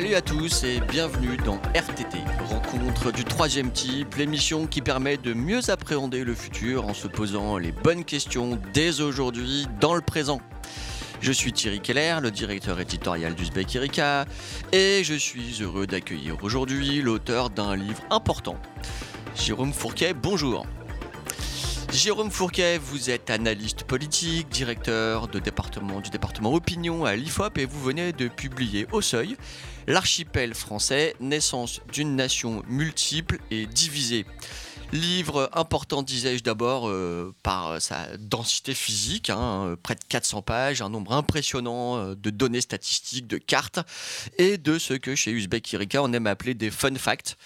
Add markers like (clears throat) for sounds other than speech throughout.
Salut à tous et bienvenue dans RTT, rencontre du troisième type, l'émission qui permet de mieux appréhender le futur en se posant les bonnes questions dès aujourd'hui dans le présent. Je suis Thierry Keller, le directeur éditorial d'Uzbek Erika, et je suis heureux d'accueillir aujourd'hui l'auteur d'un livre important, Jérôme Fourquet. Bonjour. Jérôme Fourquet, vous êtes analyste politique, directeur de département, du département opinion à l'IFOP et vous venez de publier au seuil L'archipel français, naissance d'une nation multiple et divisée. Livre important, disais-je d'abord, euh, par sa densité physique, hein, près de 400 pages, un nombre impressionnant euh, de données statistiques, de cartes, et de ce que chez Uzbek Erika on aime appeler des fun facts.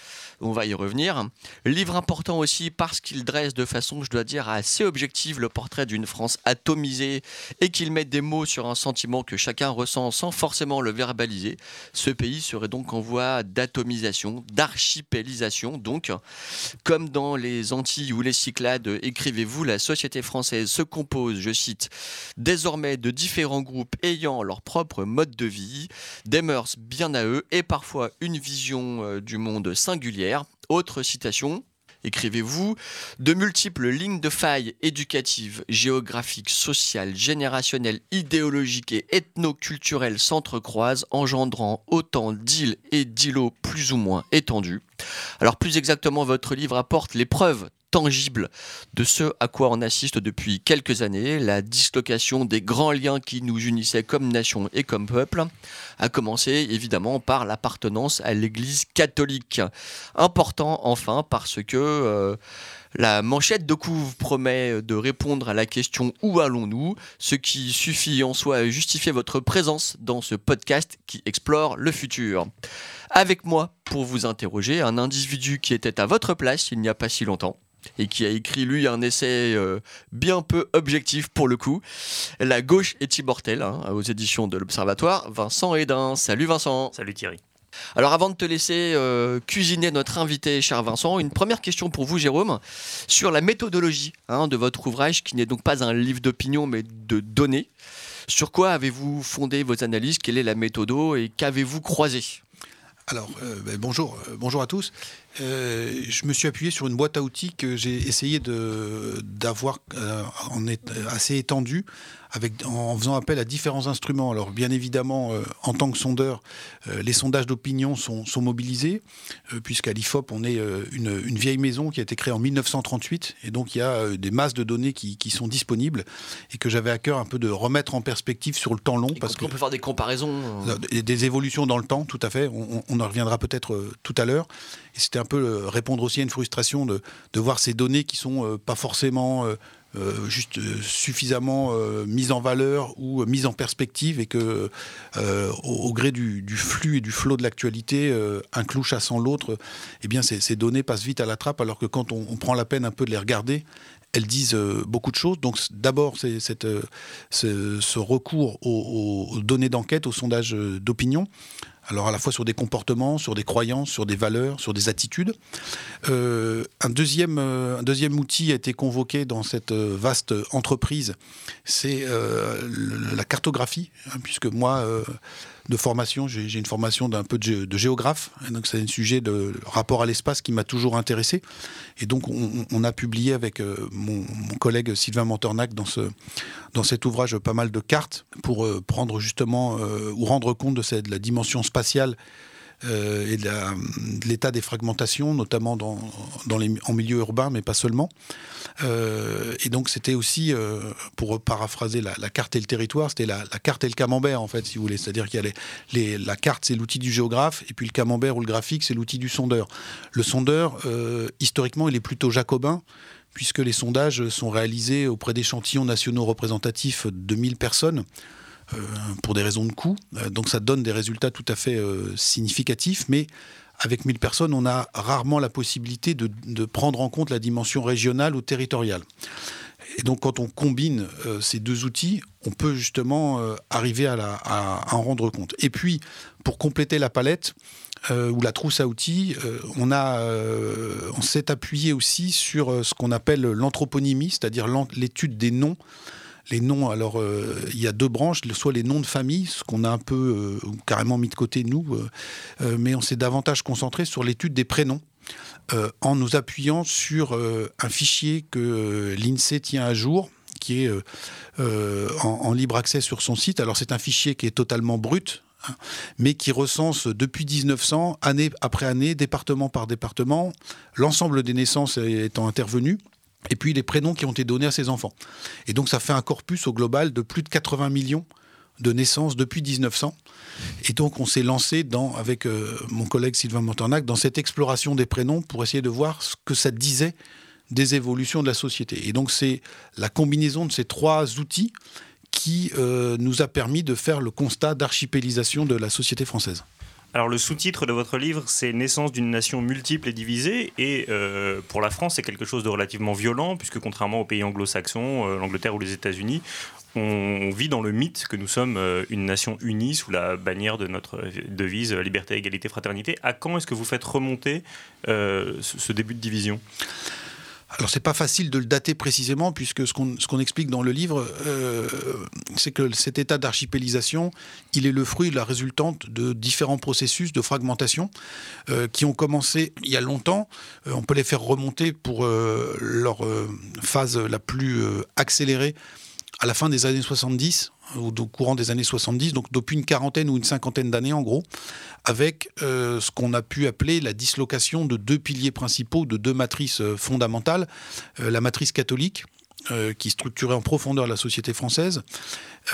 On va y revenir. Livre important aussi parce qu'il dresse de façon, je dois dire, assez objective le portrait d'une France atomisée et qu'il met des mots sur un sentiment que chacun ressent sans forcément le verbaliser. Ce pays serait donc en voie d'atomisation, d'archipélisation, donc, comme dans les Antilles ou les Cyclades, écrivez-vous, la société française se compose, je cite, désormais de différents groupes ayant leur propre mode de vie, des mœurs bien à eux et parfois une vision euh, du monde singulière. Autre citation, écrivez-vous, de multiples lignes de failles éducatives, géographiques, sociales, générationnelles, idéologiques et ethno-culturelles s'entrecroisent, engendrant autant d'îles et d'îlots plus ou moins étendus. Alors plus exactement, votre livre apporte les preuves tangible de ce à quoi on assiste depuis quelques années, la dislocation des grands liens qui nous unissaient comme nation et comme peuple, a commencé évidemment par l'appartenance à l'Église catholique. Important enfin parce que euh, la manchette de couve promet de répondre à la question Où allons-nous? Ce qui suffit en soi à justifier votre présence dans ce podcast qui explore le futur. Avec moi pour vous interroger, un individu qui était à votre place il n'y a pas si longtemps et qui a écrit lui un essai euh, bien peu objectif pour le coup. La gauche est immortelle, hein, aux éditions de l'Observatoire. Vincent Hédin. Salut Vincent. Salut Thierry. Alors avant de te laisser euh, cuisiner notre invité, cher Vincent, une première question pour vous, Jérôme, sur la méthodologie hein, de votre ouvrage, qui n'est donc pas un livre d'opinion, mais de données. Sur quoi avez-vous fondé vos analyses? Quelle est la méthodo? Et qu'avez-vous croisé? Alors, euh, ben, bonjour, bonjour à tous. Euh, je me suis appuyé sur une boîte à outils que j'ai essayé d'avoir euh, en assez étendue avec, en faisant appel à différents instruments. Alors bien évidemment, euh, en tant que sondeur, les sondages d'opinion sont, sont, mobilisés, puisqu'à l'IFOP, on est une, une, vieille maison qui a été créée en 1938, et donc il y a des masses de données qui, qui sont disponibles, et que j'avais à cœur un peu de remettre en perspective sur le temps long. parce qu'on peut faire des comparaisons. Des évolutions dans le temps, tout à fait. On, on en reviendra peut-être tout à l'heure. Et c'était un euh, répondre aussi à une frustration de, de voir ces données qui sont euh, pas forcément euh, juste suffisamment mises en valeur ou mises en perspective et que au, gré du, flux et du flot de l'actualité, un clou chassant l'autre, eh ces, données passent vite à la trappe alors que quand on, prend la peine un peu de les regarder, elles disent beaucoup de choses. Donc d'abord, c'est ce, ce, recours aux, aux données d'enquête, aux sondages d'opinion. Alors à la fois sur des comportements, sur des croyances, sur des valeurs, sur des attitudes. Euh, un, deuxième, euh, un deuxième outil a été convoqué dans cette euh, vaste entreprise, c'est la cartographie, hein, puisque moi de formation. J'ai une formation d'un peu de, géographe, donc c'est un sujet de rapport à l'espace qui m'a toujours intéressé. Et donc on, a publié avec euh, mon, collègue Sylvain Montornac dans, ce, dans cet ouvrage pas mal de cartes pour euh, prendre justement euh, ou rendre compte de la dimension spatiale euh, et de l'état des fragmentations, notamment en milieu urbain, mais pas seulement. Euh, et donc c'était aussi, euh, pour paraphraser la, carte et le territoire, c'était la, carte et le camembert, en fait, si vous voulez. C'est-à-dire qu'il y a la carte, c'est l'outil du géographe, et puis le camembert ou le graphique, c'est l'outil du sondeur. Le sondeur, historiquement, il est plutôt jacobin, puisque les sondages sont réalisés auprès d'échantillons nationaux représentatifs de 1000 personnes. Euh, pour des raisons de coût. Euh, donc ça donne des résultats tout à fait euh, significatifs, mais avec 1000 personnes, on a rarement la possibilité de, prendre en compte la dimension régionale ou territoriale. Et donc quand on combine ces deux outils, on peut justement arriver à, en rendre compte. Et puis, pour compléter la palette, ou la trousse à outils, on, on s'est appuyé aussi sur ce qu'on appelle l'anthroponymie, c'est-à-dire l'étude des noms les noms, alors il y a deux branches, soit les noms de famille, ce qu'on a un peu carrément mis de côté nous, mais on s'est davantage concentré sur l'étude des prénoms. en nous appuyant sur un fichier que l'INSEE tient à jour, qui est en, libre accès sur son site. Alors c'est un fichier qui est totalement brut, hein, mais qui recense depuis 1900, année après année, département par département, l'ensemble des naissances étant intervenues et puis les prénoms qui ont été donnés à ces enfants. Et donc ça fait un corpus au global de plus de 80 millions de naissances depuis 1900. Et donc on s'est lancé dans, avec euh, mon collègue Sylvain Montornac dans cette exploration des prénoms pour essayer de voir ce que ça disait des évolutions de la société. Et donc c'est la combinaison de ces trois outils qui euh, nous a permis de faire le constat d'archipélisation de la société française. Alors le sous-titre de votre livre, c'est Naissance d'une nation multiple et divisée. Et euh, pour la France, c'est quelque chose de relativement violent, puisque contrairement aux pays anglo-saxons, euh, l'Angleterre ou les États-Unis, on, vit dans le mythe que nous sommes euh, une nation unie sous la bannière de notre devise liberté, égalité, fraternité. À quand est-ce que vous faites remonter ce début de division? Alors c'est pas facile de le dater précisément puisque ce qu'on explique dans le livre, euh, c'est que cet état d'archipélisation, il est le fruit, la résultante de différents processus de fragmentation euh, qui ont commencé il y a longtemps. Euh, on peut les faire remonter pour leur phase la plus accélérée à la fin des années 70 au, courant des années 70, donc depuis une quarantaine ou une cinquantaine d'années en gros, avec euh, ce qu'on a pu appeler la dislocation de deux piliers principaux, de deux matrices euh, fondamentales. Euh, la matrice catholique, qui structurait en profondeur la société française,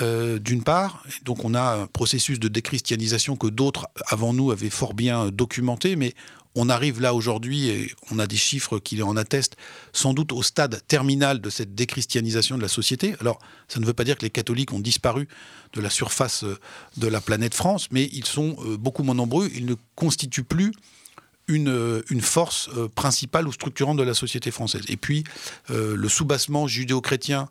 d'une part. Donc on a un processus de déchristianisation que d'autres avant nous avaient fort bien documenté, mais on arrive là aujourd'hui, et on a des chiffres qui en attestent, sans doute au stade terminal de cette déchristianisation de la société. Alors, ça ne veut pas dire que les catholiques ont disparu de la surface euh, de la planète France, mais ils sont euh, beaucoup moins nombreux. Ils ne constituent plus une, euh, une force principale ou structurante de la société française. Et puis, le soubassement judéo-chrétien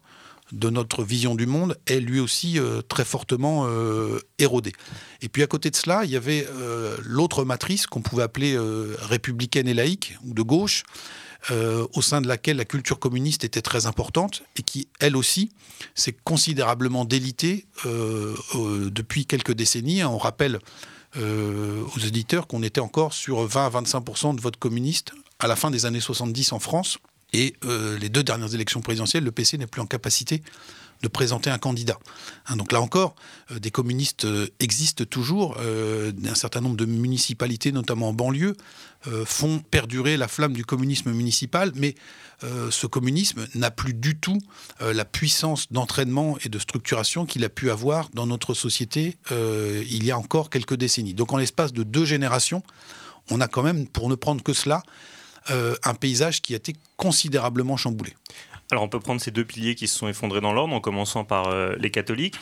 de notre vision du monde est lui aussi euh, très fortement euh, érodé. Et puis à côté de cela, il y avait euh, l'autre matrice qu'on pouvait appeler républicaine et laïque, ou de gauche, au sein de laquelle la culture communiste était très importante et qui, elle aussi, s'est considérablement délitée depuis quelques décennies. On rappelle aux éditeurs qu'on était encore sur 20 à 25% de vote communiste à la fin des années 70 en France. Et euh, les deux dernières élections présidentielles, le PC n'est plus en capacité de présenter un candidat. Hein, donc là encore, euh, des communistes euh, existent toujours. un certain nombre de municipalités, notamment en banlieue, font perdurer la flamme du communisme municipal, mais ce communisme n'a plus du tout la puissance d'entraînement et de structuration qu'il a pu avoir dans notre société il y a encore quelques décennies. Donc en l'espace de deux générations, on a quand même, pour ne prendre que cela, un paysage qui a été considérablement chamboulé. Alors on peut prendre ces deux piliers qui se sont effondrés dans l'ordre, en commençant par euh, les catholiques.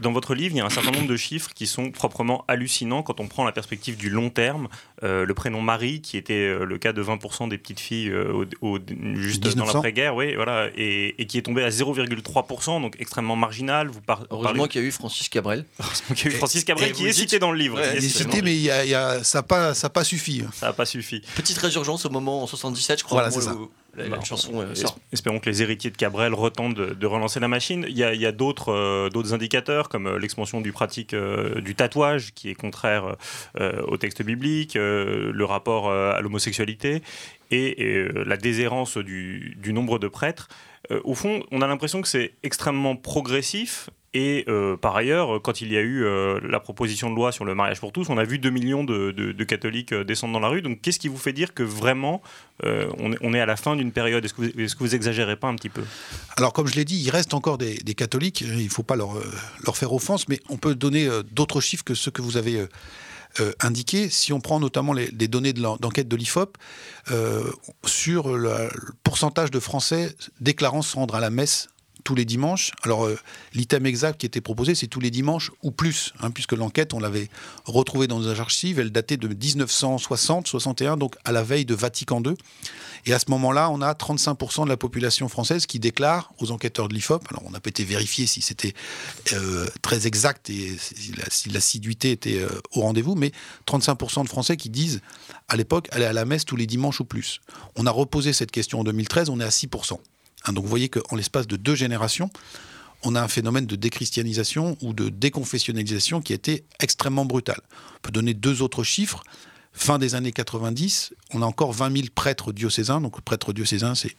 Dans votre livre, il y a un certain nombre de chiffres qui sont proprement hallucinants quand on prend la perspective du long terme. Euh, le prénom Marie, qui était euh, le cas de 20% des petites filles au, juste dans l'après-guerre, oui, voilà, et, qui est tombé à 0,3%, donc extrêmement marginal. Vous (laughs) Heureusement qu'il y a eu Francis Cabrel. Heureusement qu'il y a eu Francis Cabrel, qui est cité dans le livre. il est cité, mais ça n'a pas, pas suffi. Ça n'a pas suffi. Petite résurgence au moment en 77, je crois. Voilà, c'est ça. La, chanson, euh, espérons que les héritiers de Cabrel retentent de, relancer la machine. Il y a, euh, d'autres indicateurs comme euh, l'expansion du pratique du tatouage qui est contraire au texte biblique, le rapport à l'homosexualité et, la déshérence du, du, nombre de prêtres. au fond, on a l'impression que c'est extrêmement progressif et euh, par ailleurs, quand il y a eu euh, la proposition de loi sur le mariage pour tous, on a vu 2 millions de, catholiques euh, descendre dans la rue. Donc qu'est-ce qui vous fait dire que vraiment on, est à la fin d'une période? Est-ce que, vous, exagérez pas un petit peu? Alors comme je l'ai dit, il reste encore des, catholiques. Il ne faut pas leur, leur, faire offense, mais on peut donner d'autres chiffres que ceux que vous avez indiqués. Si on prend notamment les, données de d'enquête de l'IFOP sur le pourcentage de Français déclarant se rendre à la messe tous les dimanches. Alors, euh, l'item exact qui était proposé, c'est tous les dimanches ou plus, hein, puisque l'enquête, on l'avait retrouvée dans nos archives, elle datait de 1960-61, donc à la veille de Vatican II. Et à ce moment-là, on a 35% de la population française qui déclare aux enquêteurs de l'IFOP, alors on pas été vérifié si c'était euh, très exact et si l'assiduité était euh, au rendez-vous, mais 35% de Français qui disent à l'époque aller à la messe tous les dimanches ou plus. On a reposé cette question en 2013, on est à 6%. Hein, donc vous voyez qu'en l'espace de deux générations, on a un phénomène de déchristianisation ou de déconfessionnalisation qui a été extrêmement brutal. On peut donner deux autres chiffres. Fin des années 90, on a encore 20 000 prêtres diocésains. Donc le prêtre diocésain, c'est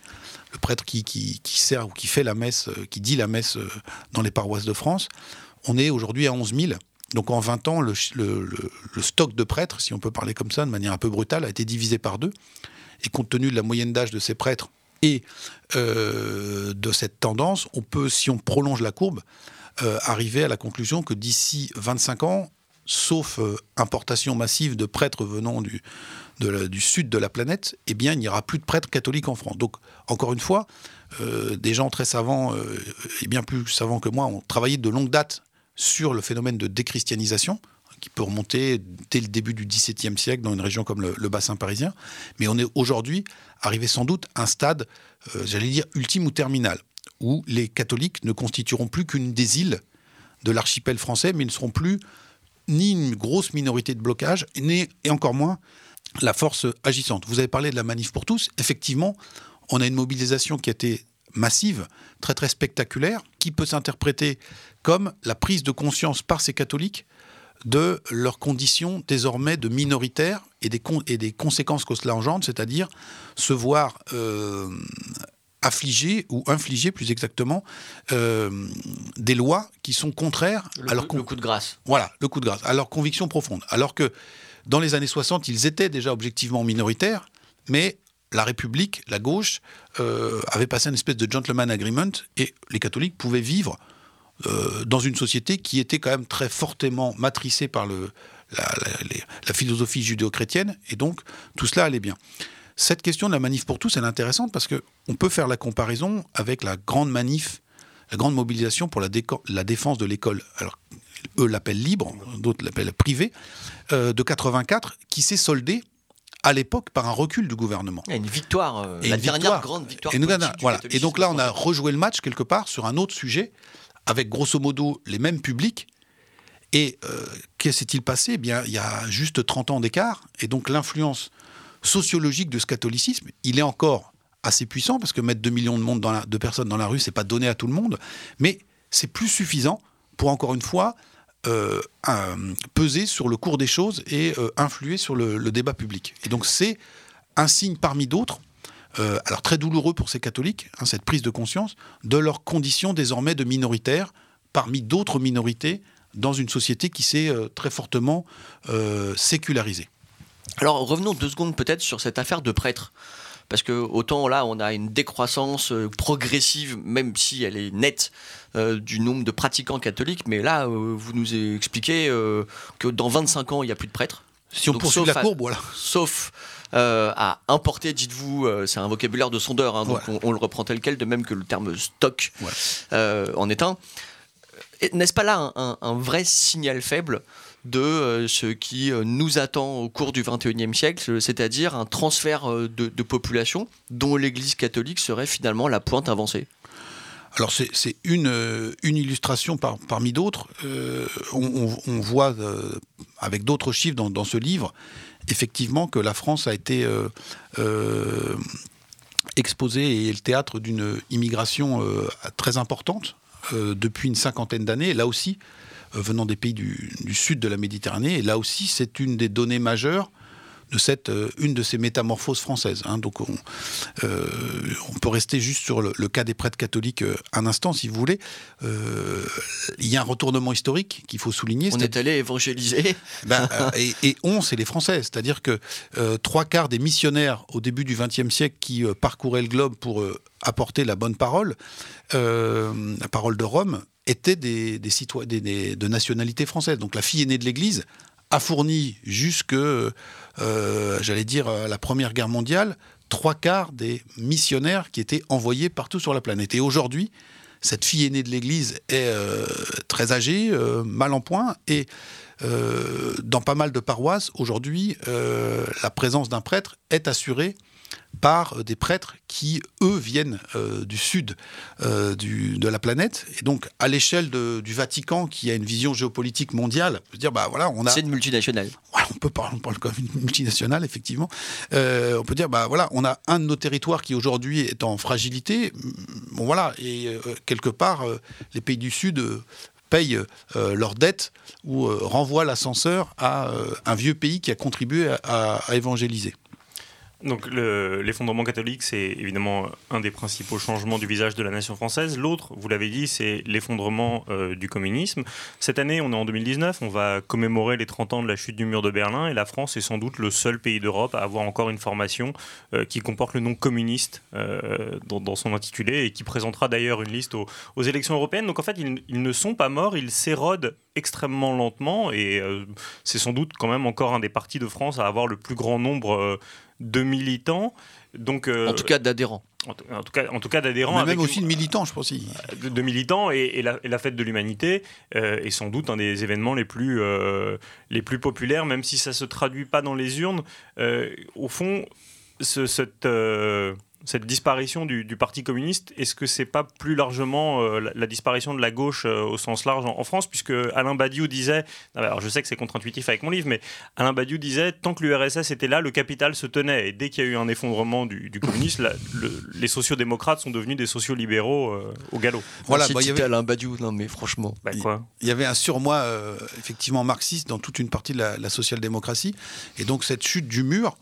le prêtre qui, sert ou qui fait la messe, euh, qui dit la messe euh, dans les paroisses de France. On est aujourd'hui à 11 000. Donc en 20 ans, le, stock de prêtres, si on peut parler comme ça de manière un peu brutale, a été divisé par deux. Et compte tenu de la moyenne d'âge de ces prêtres et euh, de cette tendance, on peut, si on prolonge la courbe, euh, arriver à la conclusion que d'ici 25 ans, sauf euh, importation massive de prêtres venant du, sud de la planète, eh bien, il n'y aura plus de prêtres catholiques en France. Donc, encore une fois, des gens très savants et bien plus savants que moi ont travaillé de longue date sur le phénomène de déchristianisation qui peut remonter dès le début du XVIIe siècle dans une région comme le, bassin parisien. Mais on est aujourd'hui arrivé sans doute à un stade, euh, j'allais dire, ultime ou terminal, où les catholiques ne constitueront plus qu'une des îles de l'archipel français, mais ne seront plus ni une grosse minorité de blocage, ni, et encore moins la force agissante. Vous avez parlé de la manif pour tous. Effectivement, on a une mobilisation qui a été massive, très très spectaculaire, qui peut s'interpréter comme la prise de conscience par ces catholiques de leurs conditions désormais de minoritaires et des, et des conséquences que cela engendre, c'est-à-dire se voir euh, affliger ou infliger plus exactement euh, des lois qui sont contraires à leur le coup de grâce. Voilà, le coup de grâce, à leur conviction profonde. Alors que dans les années 60, ils étaient déjà objectivement minoritaires, mais la République, la gauche, euh, avait passé une espèce de gentleman agreement et les catholiques pouvaient vivre euh, dans une société qui était quand même très fortement matricée par le, la, philosophie judéo-chrétienne, et donc tout cela allait bien. Cette question de la manif pour tous, elle est intéressante parce qu'on peut faire la comparaison avec la grande manif, la grande mobilisation pour la, la défense de l'école. Alors, eux l'appellent libre, d'autres l'appellent privé, euh, de 84, qui s'est soldée à l'époque par un recul du gouvernement. Et une victoire, euh, la dernière grande victoire. Et, voilà. et donc là, on a rejoué le match quelque part sur un autre sujet, avec grosso modo les mêmes publics. Et euh, qu'est-ce s'est-il passé? Eh bien, Il y a juste 30 ans d'écart, et donc l'influence sociologique de ce catholicisme, il est encore assez puissant, parce que mettre 2 millions de, personnes dans la rue, c'est pas donné à tout le monde, mais c'est plus suffisant pour, encore une fois, euh, peser sur le cours des choses et euh, influer sur le, le, débat public. Et donc c'est un signe parmi d'autres euh, alors très douloureux pour ces catholiques, hein, cette prise de conscience de leur condition désormais de minoritaires parmi d'autres minorités dans une société qui s'est euh, très fortement euh, sécularisée. Alors revenons deux secondes peut-être sur cette affaire de prêtres. Parce que autant là, on a une décroissance progressive, même si elle est nette, du nombre de pratiquants catholiques. Mais là, vous nous expliquez que dans 25 ans, il n'y a plus de prêtres. Si on poursuit la courbe, voilà. Sauf euh, à importer, dites-vous, euh, c'est un vocabulaire de sondeur, hein, donc on, le reprend tel quel, de même que le terme stock euh, en est un. N'est-ce pas là un, vrai signal faible de ce qui nous attend au cours du XXIe siècle, c'est-à-dire un transfert de, population dont l'Église catholique serait finalement la pointe avancée? Alors c'est une, une illustration parmi d'autres. on, voit avec d'autres chiffres dans, ce livre effectivement que la France a été euh, euh, exposée et le théâtre d'une immigration euh, très importante depuis une cinquantaine d'années. Là aussi, venant des pays du, sud de la Méditerranée. Là aussi, c'est une des données majeures de cette, euh, une de ces métamorphoses françaises. Hein. Donc on, euh, on, peut rester juste sur le, cas des prêtres catholiques euh, un instant, si vous voulez. il y a un retournement historique qu'il faut souligner. On est, allé évangéliser. (laughs) Ben, et, on, c'est les Français. C'est-à-dire que trois quarts des missionnaires au début du XXe siècle qui parcouraient le globe pour apporter la bonne parole, la parole de Rome, étaient des, des citoyens de nationalité française. Donc la fille aînée de l'Église a fourni jusque, euh, j'allais dire, la Première Guerre mondiale, trois quarts des missionnaires qui étaient envoyés partout sur la planète. Et aujourd'hui, cette fille aînée de l'Église est très âgée, mal en point, et dans pas mal de paroisses, aujourd'hui, la présence d'un prêtre est assurée par euh, des prêtres qui, eux, viennent euh, du sud euh, de la planète. Et donc, à l'échelle du Vatican, qui a une vision géopolitique mondiale, on peut dire, bah voilà, on a... C'est une multinationale. on peut parler, on parle comme une multinationale, effectivement. on peut dire, bah voilà, on a un de nos territoires qui aujourd'hui est en fragilité. Bon voilà, et quelque part, les pays du Sud payent leurs dettes ou renvoient l'ascenseur à un vieux pays qui a contribué à évangéliser. Donc l'effondrement catholique, c'est évidemment un des principaux changements du visage de la nation française. L'autre, vous l'avez dit, c'est l'effondrement euh, du communisme. Cette année, on est en 2019, on va commémorer les 30 ans de la chute du mur de Berlin et la France est sans doute le seul pays d'Europe à avoir encore une formation euh, qui comporte le nom communiste euh, dans, son intitulé et qui présentera d'ailleurs une liste aux, élections européennes. Donc en fait, ils, ils, ne sont pas morts, ils s'érodent extrêmement lentement et c'est sans doute quand même encore un des partis de France à avoir le plus grand nombre de militants. Donc, euh, en tout cas d'adhérents. En, tout cas, en tout cas d'adhérents. même aussi de militants, je pense. De, militants et, la, fête de l'humanité euh, est sans doute un des événements les plus, euh, les plus populaires, même si ça ne se traduit pas dans les urnes. au fond, ce, cette cette disparition du, Parti communiste, est-ce que c'est pas plus largement euh, la, disparition de la gauche euh, au sens large en, France Puisque Alain Badiou disait, alors je sais que c'est contre-intuitif avec mon livre, mais Alain Badiou disait tant que l'URSS était là, le capital se tenait. Et dès qu'il y a eu un effondrement du, communisme, les sociodémocrates sont devenus des sociolibéraux euh, au galop. Voilà, bah, il y avait Alain Badiou, non mais franchement. Bah, quoi il y avait un surmoi effectivement marxiste dans toute une partie de la, la social-démocratie. Et donc cette chute du mur,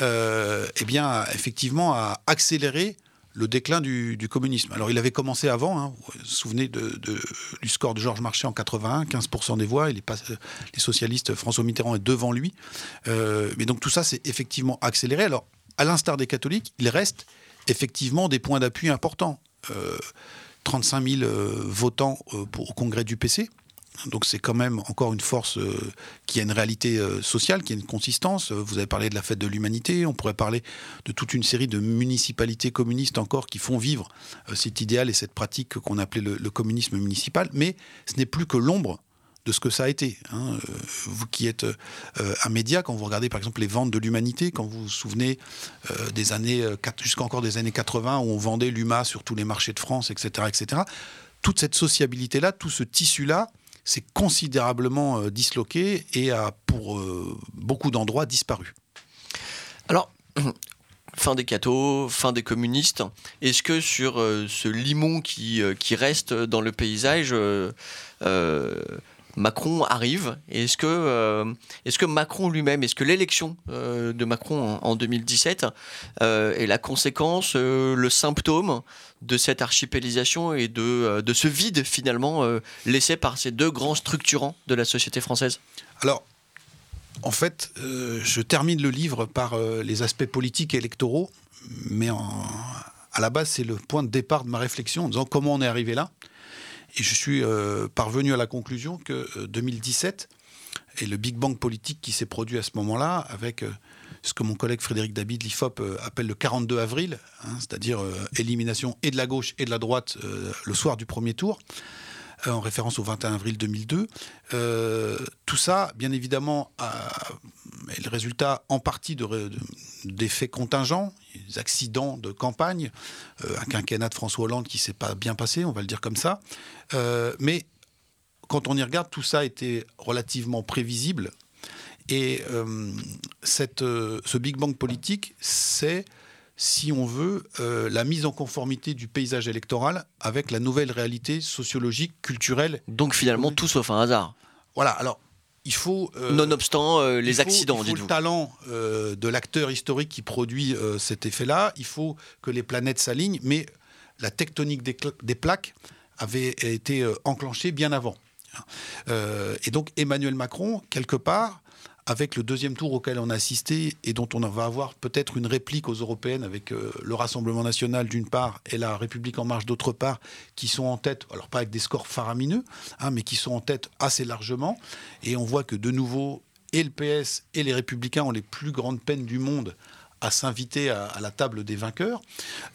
euh, eh bien, effectivement, a accéléré le déclin du, communisme. Alors, il avait commencé avant. Hein. vous vous souvenez du score de Georges Marchais en 81, 15% des voix. les socialistes, François Mitterrand est devant lui. Euh, mais donc, tout ça, s'est effectivement accéléré. Alors, à l'instar des catholiques, il reste effectivement des points d'appui importants. 35 euh, 000 votants au congrès du PC. Donc c'est quand même encore une force euh, qui a une réalité euh, sociale, qui a une consistance. Vous avez parlé de la fête de l'humanité, on pourrait parler de toute une série de municipalités communistes encore qui font vivre euh, cet idéal et cette pratique qu'on appelait le, communisme municipal. Mais ce n'est plus que l'ombre de ce que ça a été. Hein. Vous qui êtes un média, quand vous regardez par exemple les ventes de l'humanité, quand vous vous souvenez des années, jusqu'encore des années 80 où on vendait l'UMA sur tous les marchés de France, etc., etc., toute cette sociabilité-là, tout ce tissu-là, s'est considérablement euh, disloqué et a pour euh, beaucoup d'endroits disparu. Alors, (clears throat) fin des cathos, fin des communistes. Est-ce que sur euh, ce limon qui, qui reste dans le paysage, Macron arrive Est-ce que, est que Macron lui-même, est-ce que l'élection de Macron en, en 2017 est la conséquence, le symptôme de cette archipélisation et de, euh, de ce vide finalement euh, laissé par ces deux grands structurants de la société française? Alors, en fait, euh, je termine le livre par les aspects politiques et électoraux, mais à la base, c'est le point de départ de ma réflexion en disant comment on est arrivé là. Et je suis parvenu à la conclusion que 2017 et le Big Bang politique qui s'est produit à ce moment-là, avec ce que mon collègue Frédéric David, l'IFOP, euh, appelle le 42 avril, hein, c'est-à-dire euh, élimination et de la gauche et de la droite euh, le soir du premier tour en référence au 21 avril 2002. tout ça, bien évidemment, est le résultat en partie d'effets contingents, des accidents de campagne, un quinquennat de François Hollande qui s'est pas bien passé, on va le dire comme ça. mais quand on y regarde, tout ça était relativement prévisible et euh, cette, euh, ce Big Bang politique, c'est, si on veut, euh, la mise en conformité du paysage électoral avec la nouvelle réalité sociologique, culturelle. Donc finalement, tout sauf un hasard. Voilà, alors il faut. Nonobstant les accidents, Il faut le talent de l'acteur historique qui produit cet effet-là. Il faut que les planètes s'alignent, mais la tectonique des, des plaques avait été enclenchée bien avant. et donc Emmanuel Macron, quelque part, avec le deuxième tour auquel on a assisté et dont on va avoir peut-être une réplique aux européennes avec euh, le Rassemblement national d'une part et la République en marche d'autre part, qui sont en tête, alors pas avec des scores faramineux, hein, mais qui sont en tête assez largement. Et on voit que de nouveau, et le PS et les Républicains ont les plus grandes peines du monde à s'inviter à, la table des vainqueurs.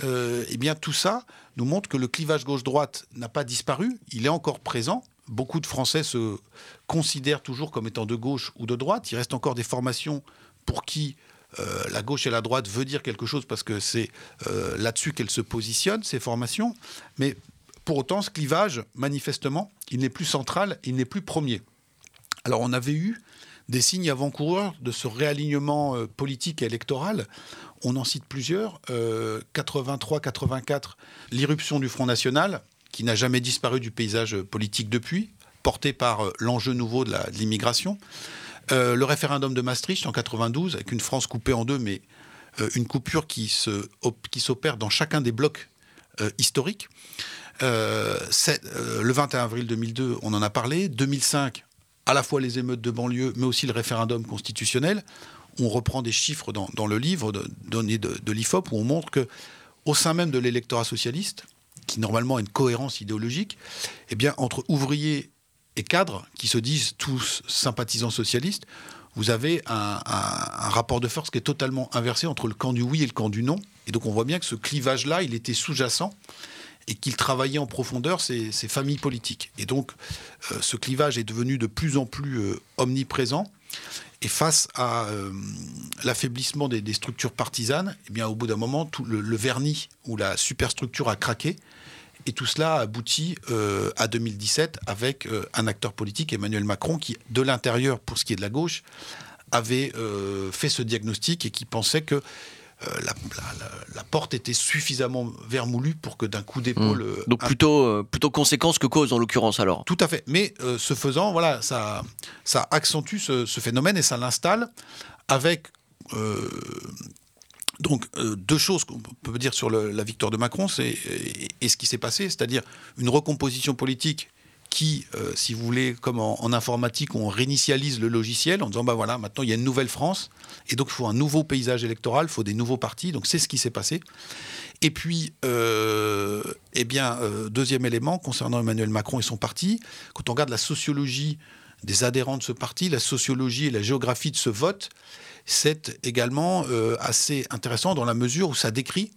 eh bien, tout ça nous montre que le clivage gauche-droite n'a pas disparu, il est encore présent. Beaucoup de Français se considèrent toujours comme étant de gauche ou de droite. Il reste encore des formations pour qui euh, la gauche et la droite veut dire quelque chose parce que c'est euh, là-dessus qu'elles se positionnent, ces formations. Mais pour autant, ce clivage, manifestement, il n'est plus central, il n'est plus premier. Alors on avait eu des signes avant-coureurs de ce réalignement euh, politique et électoral. On en cite plusieurs. 83-84, l'irruption du Front National, qui n'a jamais disparu du paysage politique depuis, porté par l'enjeu nouveau de l'immigration. Euh, le référendum de Maastricht en 92, avec une France coupée en deux, mais euh, une coupure qui, s'opère dans chacun des blocs euh, historiques. le 21 avril 2002, on en a parlé. 2005, à la fois les émeutes de banlieue, mais aussi le référendum constitutionnel. On reprend des chiffres dans, le livre donné de, de l'IFOP où on montre que au sein même de l'électorat socialiste, qui normalement a une cohérence idéologique, eh bien, entre ouvriers et cadres qui se disent tous sympathisants socialistes, vous avez un, rapport de force qui est totalement inversé entre le camp du oui et le camp du non. Et donc on voit bien que ce clivage-là, il était sous-jacent et qu'il travaillait en profondeur ces, familles politiques. Et donc euh, ce clivage est devenu de plus en plus euh, omniprésent. Et face à euh, l'affaiblissement des, structures partisanes, eh au bout d'un moment, le, vernis ou la superstructure a craqué. Et tout cela aboutit euh, à 2017 avec euh, un acteur politique, Emmanuel Macron, qui, de l'intérieur, pour ce qui est de la gauche, avait euh, fait ce diagnostic et qui pensait que la, porte était suffisamment vermoulue pour que d'un coup d'épaule. Mmh. Donc plutôt, plutôt conséquence que cause en l'occurrence alors. Tout à fait. Mais ce faisant, voilà, ça, ça accentue ce, ce phénomène et ça l'installe avec donc, euh, deux choses qu'on peut dire sur la victoire de Macron c'est, et, ce qui s'est passé, c'est-à-dire une recomposition politique qui, euh, si vous voulez, comme en, informatique, on réinitialise le logiciel en disant, bah voilà, maintenant il y a une nouvelle France, et donc il faut un nouveau paysage électoral, il faut des nouveaux partis, donc c'est ce qui s'est passé. Et puis, euh, eh bien, deuxième élément concernant Emmanuel Macron et son parti, quand on regarde la sociologie des adhérents de ce parti, la sociologie et la géographie de ce vote, c'est également euh, assez intéressant dans la mesure où ça décrit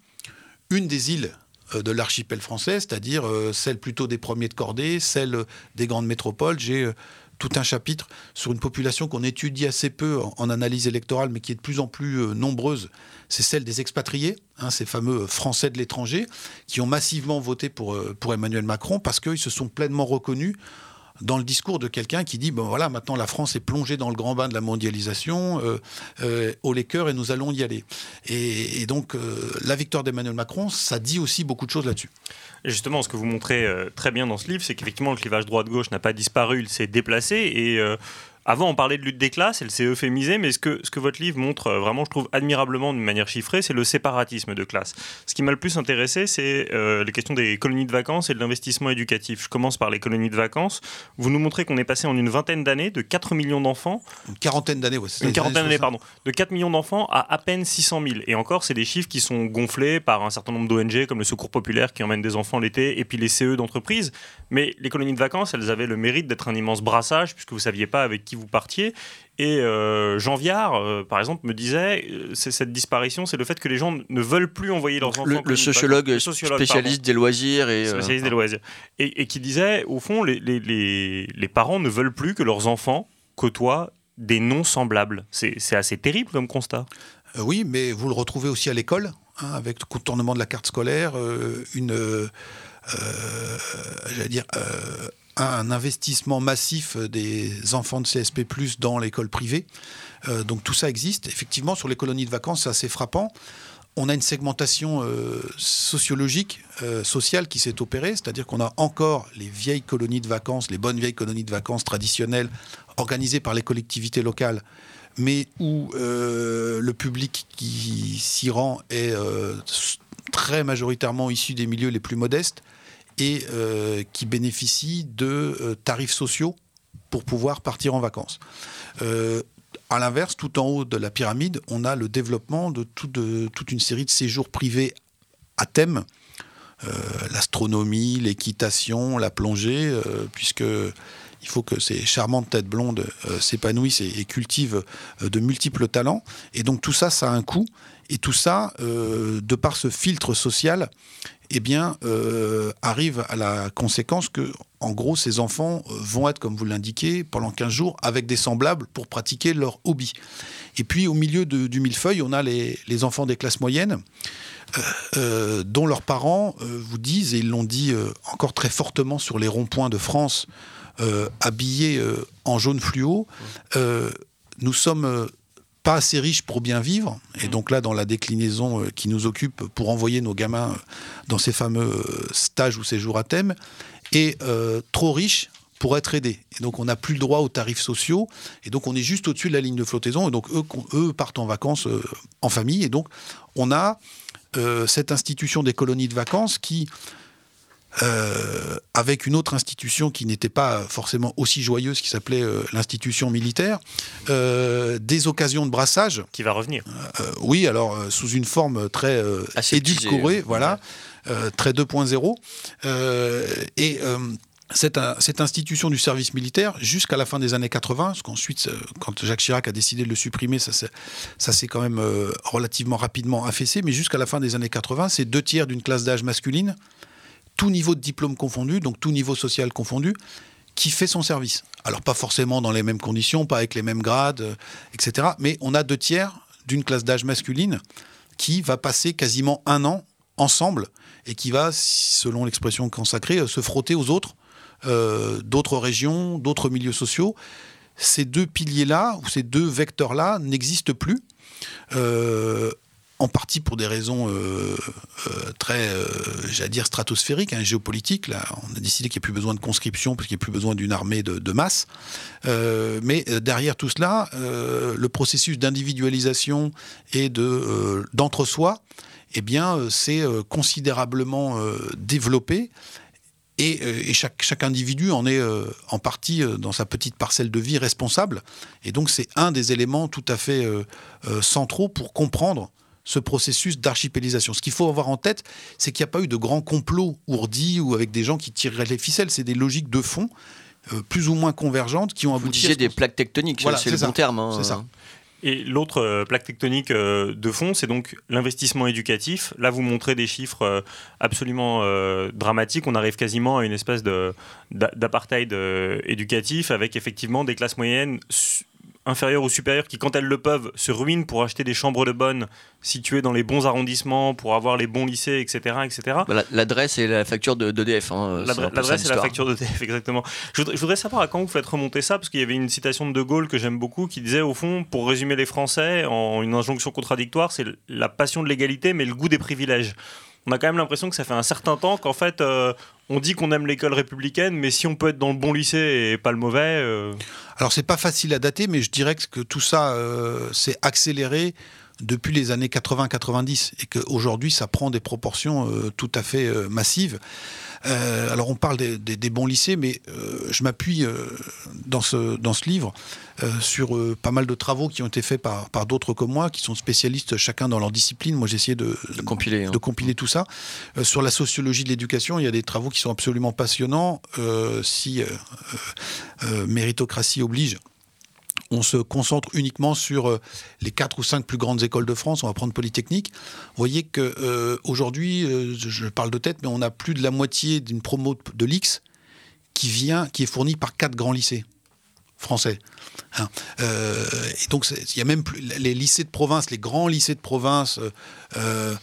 une des îles euh, de l'archipel français, c'est-à-dire euh, celle plutôt des premiers de cordée, celle des grandes métropoles. J'ai tout un chapitre sur une population qu'on étudie assez peu en, analyse électorale, mais qui est de plus en plus nombreuse. C'est celle des expatriés, hein, ces fameux Français de l'étranger, qui ont massivement voté pour, pour Emmanuel Macron parce qu'ils se sont pleinement reconnus dans le discours de quelqu'un qui dit bon voilà maintenant la France est plongée dans le grand bain de la mondialisation euh, euh, au les cœurs et nous allons y aller. Et, donc euh, la victoire d'Emmanuel Macron ça dit aussi beaucoup de choses là-dessus. Justement ce que vous montrez très bien dans ce livre c'est qu'effectivement le clivage droite-gauche n'a pas disparu il s'est déplacé et avant, on parlait de lutte des classes, elle s'est euphémisée, mais ce que, ce que votre livre montre euh, vraiment, je trouve, admirablement de manière chiffrée, c'est le séparatisme de classe. Ce qui m'a le plus intéressé, c'est euh, les questions des colonies de vacances et de l'investissement éducatif. Je commence par les colonies de vacances. Vous nous montrez qu'on est passé en une vingtaine d'années de 4 millions d'enfants. Une quarantaine d'années, oui. Une quarantaine d'années, pardon. De 4 millions d'enfants à à peine 600 000. Et encore, c'est des chiffres qui sont gonflés par un certain nombre d'ONG, comme le Secours Populaire qui emmène des enfants l'été, et puis les CE d'entreprise. Mais les colonies de vacances, elles avaient le mérite d'être un immense brassage, puisque vous ne saviez pas avec qui vous partiez. Et euh, Jean Viard, euh, par exemple, me disait, euh, c'est cette disparition, c'est le fait que les gens ne veulent plus envoyer leurs enfants. Le, sociologue, spécialiste des loisirs et spécialiste des loisirs, et, qui disait, au fond, les, les, les, parents ne veulent plus que leurs enfants côtoient des non semblables. C'est assez terrible comme constat. oui, mais vous le retrouvez aussi à l'école, hein, avec le contournement de la carte scolaire, une, j'allais dire un investissement massif des enfants de CSP+ dans l'école privée. Euh, donc tout ça existe. Effectivement, sur les colonies de vacances, c'est assez frappant. On a une segmentation euh, sociologique, euh, sociale qui s'est opérée, c'est-à-dire qu'on a encore les vieilles colonies de vacances, les bonnes vieilles colonies de vacances traditionnelles, organisées par les collectivités locales, mais où le public qui s'y rend est très majoritairement issu des milieux les plus modestes et euh, qui bénéficient de euh, tarifs sociaux pour pouvoir partir en vacances. Euh, à l'inverse, tout en haut de la pyramide, on a le développement de, toute une série de séjours privés à thème, l'astronomie, l'équitation, la plongée, puisque Il faut que ces charmantes têtes blondes s'épanouissent et, cultivent de multiples talents. Et donc tout ça, ça a un coût. Et tout ça, de par ce filtre social, eh bien, arrive à la conséquence que, en gros, ces enfants vont être, comme vous l'indiquez, pendant 15 jours avec des semblables pour pratiquer leur hobby. Et puis, au milieu du millefeuille, on a les, les enfants des classes moyennes euh, euh, dont leurs parents euh, vous disent, et ils l'ont dit encore très fortement sur les ronds-points de France, habillés en jaune fluo, nous sommes pas assez riches pour bien vivre, et donc là, dans la déclinaison qui nous occupe pour envoyer nos gamins dans ces fameux stages ou séjours à thème, et trop riches pour être aidés. Et donc on n'a plus le droit aux tarifs sociaux, et donc on est juste au-dessus de la ligne de flottaison, et donc eux, eux partent en vacances en famille, et donc on a euh, cette institution des colonies de vacances qui, euh, avec une autre institution qui n'était pas forcément aussi joyeuse, qui s'appelait euh, l'institution militaire, des occasions de brassage. Qui va revenir. oui, alors sous une forme très édulcorée, voilà, très 2.0. et cette, institution du service militaire jusqu'à la fin des années 80, parce qu'ensuite, euh, quand Jacques Chirac a décidé de le supprimer, ça, s'est quand même euh, relativement rapidement affaissé, mais jusqu'à la fin des années 80, c'est deux tiers d'une classe d'âge masculine, tout niveau de diplôme confondu, donc tout niveau social confondu, qui fait son service. Alors pas forcément dans les mêmes conditions, pas avec les mêmes grades, euh, etc. Mais on a deux tiers d'une classe d'âge masculine qui va passer quasiment un an ensemble et qui va, selon l'expression consacrée, se frotter aux autres euh, d'autres régions, d'autres milieux sociaux. Ces deux piliers-là, ou ces deux vecteurs-là, n'existent plus. Euh, en partie pour des raisons euh, très, j'allais dire, stratosphériques, hein, géopolitiques. On a décidé qu'il n'y a plus besoin de conscription, parce qu'il n'y a plus besoin d'une armée de, masse. mais derrière tout cela, le processus d'individualisation et de, d'entre-soi, eh bien, c'est considérablement développé. Euh, et, chaque, individu en est euh, en partie euh, dans sa petite parcelle de vie responsable. Et donc c'est un des éléments tout à fait centraux pour comprendre ce processus d'archipélisation. Ce qu'il faut avoir en tête, c'est qu'il n'y a pas eu de grand complot ourdi ou avec des gens qui tireraient les ficelles. C'est des logiques de fond plus ou moins convergentes qui ont abouti. Vous disiez des plaques tectoniques, voilà, c'est le bon terme. Hein. c'est ça. Et l'autre euh, plaque tectonique euh, de fond, c'est donc l'investissement éducatif. Là, vous montrez des chiffres euh, absolument dramatiques. On arrive quasiment à une espèce d'apartheid éducatif avec effectivement des classes moyennes inférieures ou supérieures qui, quand elles le peuvent, se ruinent pour acheter des chambres de bonne situées dans les bons arrondissements, pour avoir les bons lycées, etc. etc. Bah, l'adresse et la facture d'EDF. Hein, L'adresse et la facture d'EDF, (laughs) exactement. Je voudrais, savoir à quand vous faites remonter ça, parce qu'il y avait une citation de De Gaulle que j'aime beaucoup qui disait, au fond, pour résumer les Français, en une injonction contradictoire, c'est la passion de l'égalité, mais le goût des privilèges on a quand même l'impression que ça fait un certain temps qu'en fait, euh, on dit qu'on aime l'école républicaine, mais si on peut être dans le bon lycée et pas le mauvais. Euh... Alors, c'est pas facile à dater, mais je dirais que tout ça euh, s'est accéléré depuis les années 80-90 et qu'aujourd'hui, ça prend des proportions euh, tout à fait massives. Euh, alors on parle des, bons lycées, mais euh, je m'appuie euh, dans, ce, dans ce livre sur pas mal de travaux qui ont été faits par, par d'autres comme moi, qui sont spécialistes chacun dans leur discipline. Moi j'ai essayé de, compiler, de compiler tout ça. sur la sociologie de l'éducation, il y a des travaux qui sont absolument passionnants. si méritocratie oblige, on se concentre uniquement sur euh, les quatre ou cinq plus grandes écoles de France, on va prendre Polytechnique. Vous voyez qu'aujourd'hui, euh, euh, je parle de tête, mais on a plus de la moitié d'une promo de l'X qui vient, qui est fournie par quatre grands lycées français. Hein. et donc, il y a même plus les lycées de province, les grands lycées de province, euh,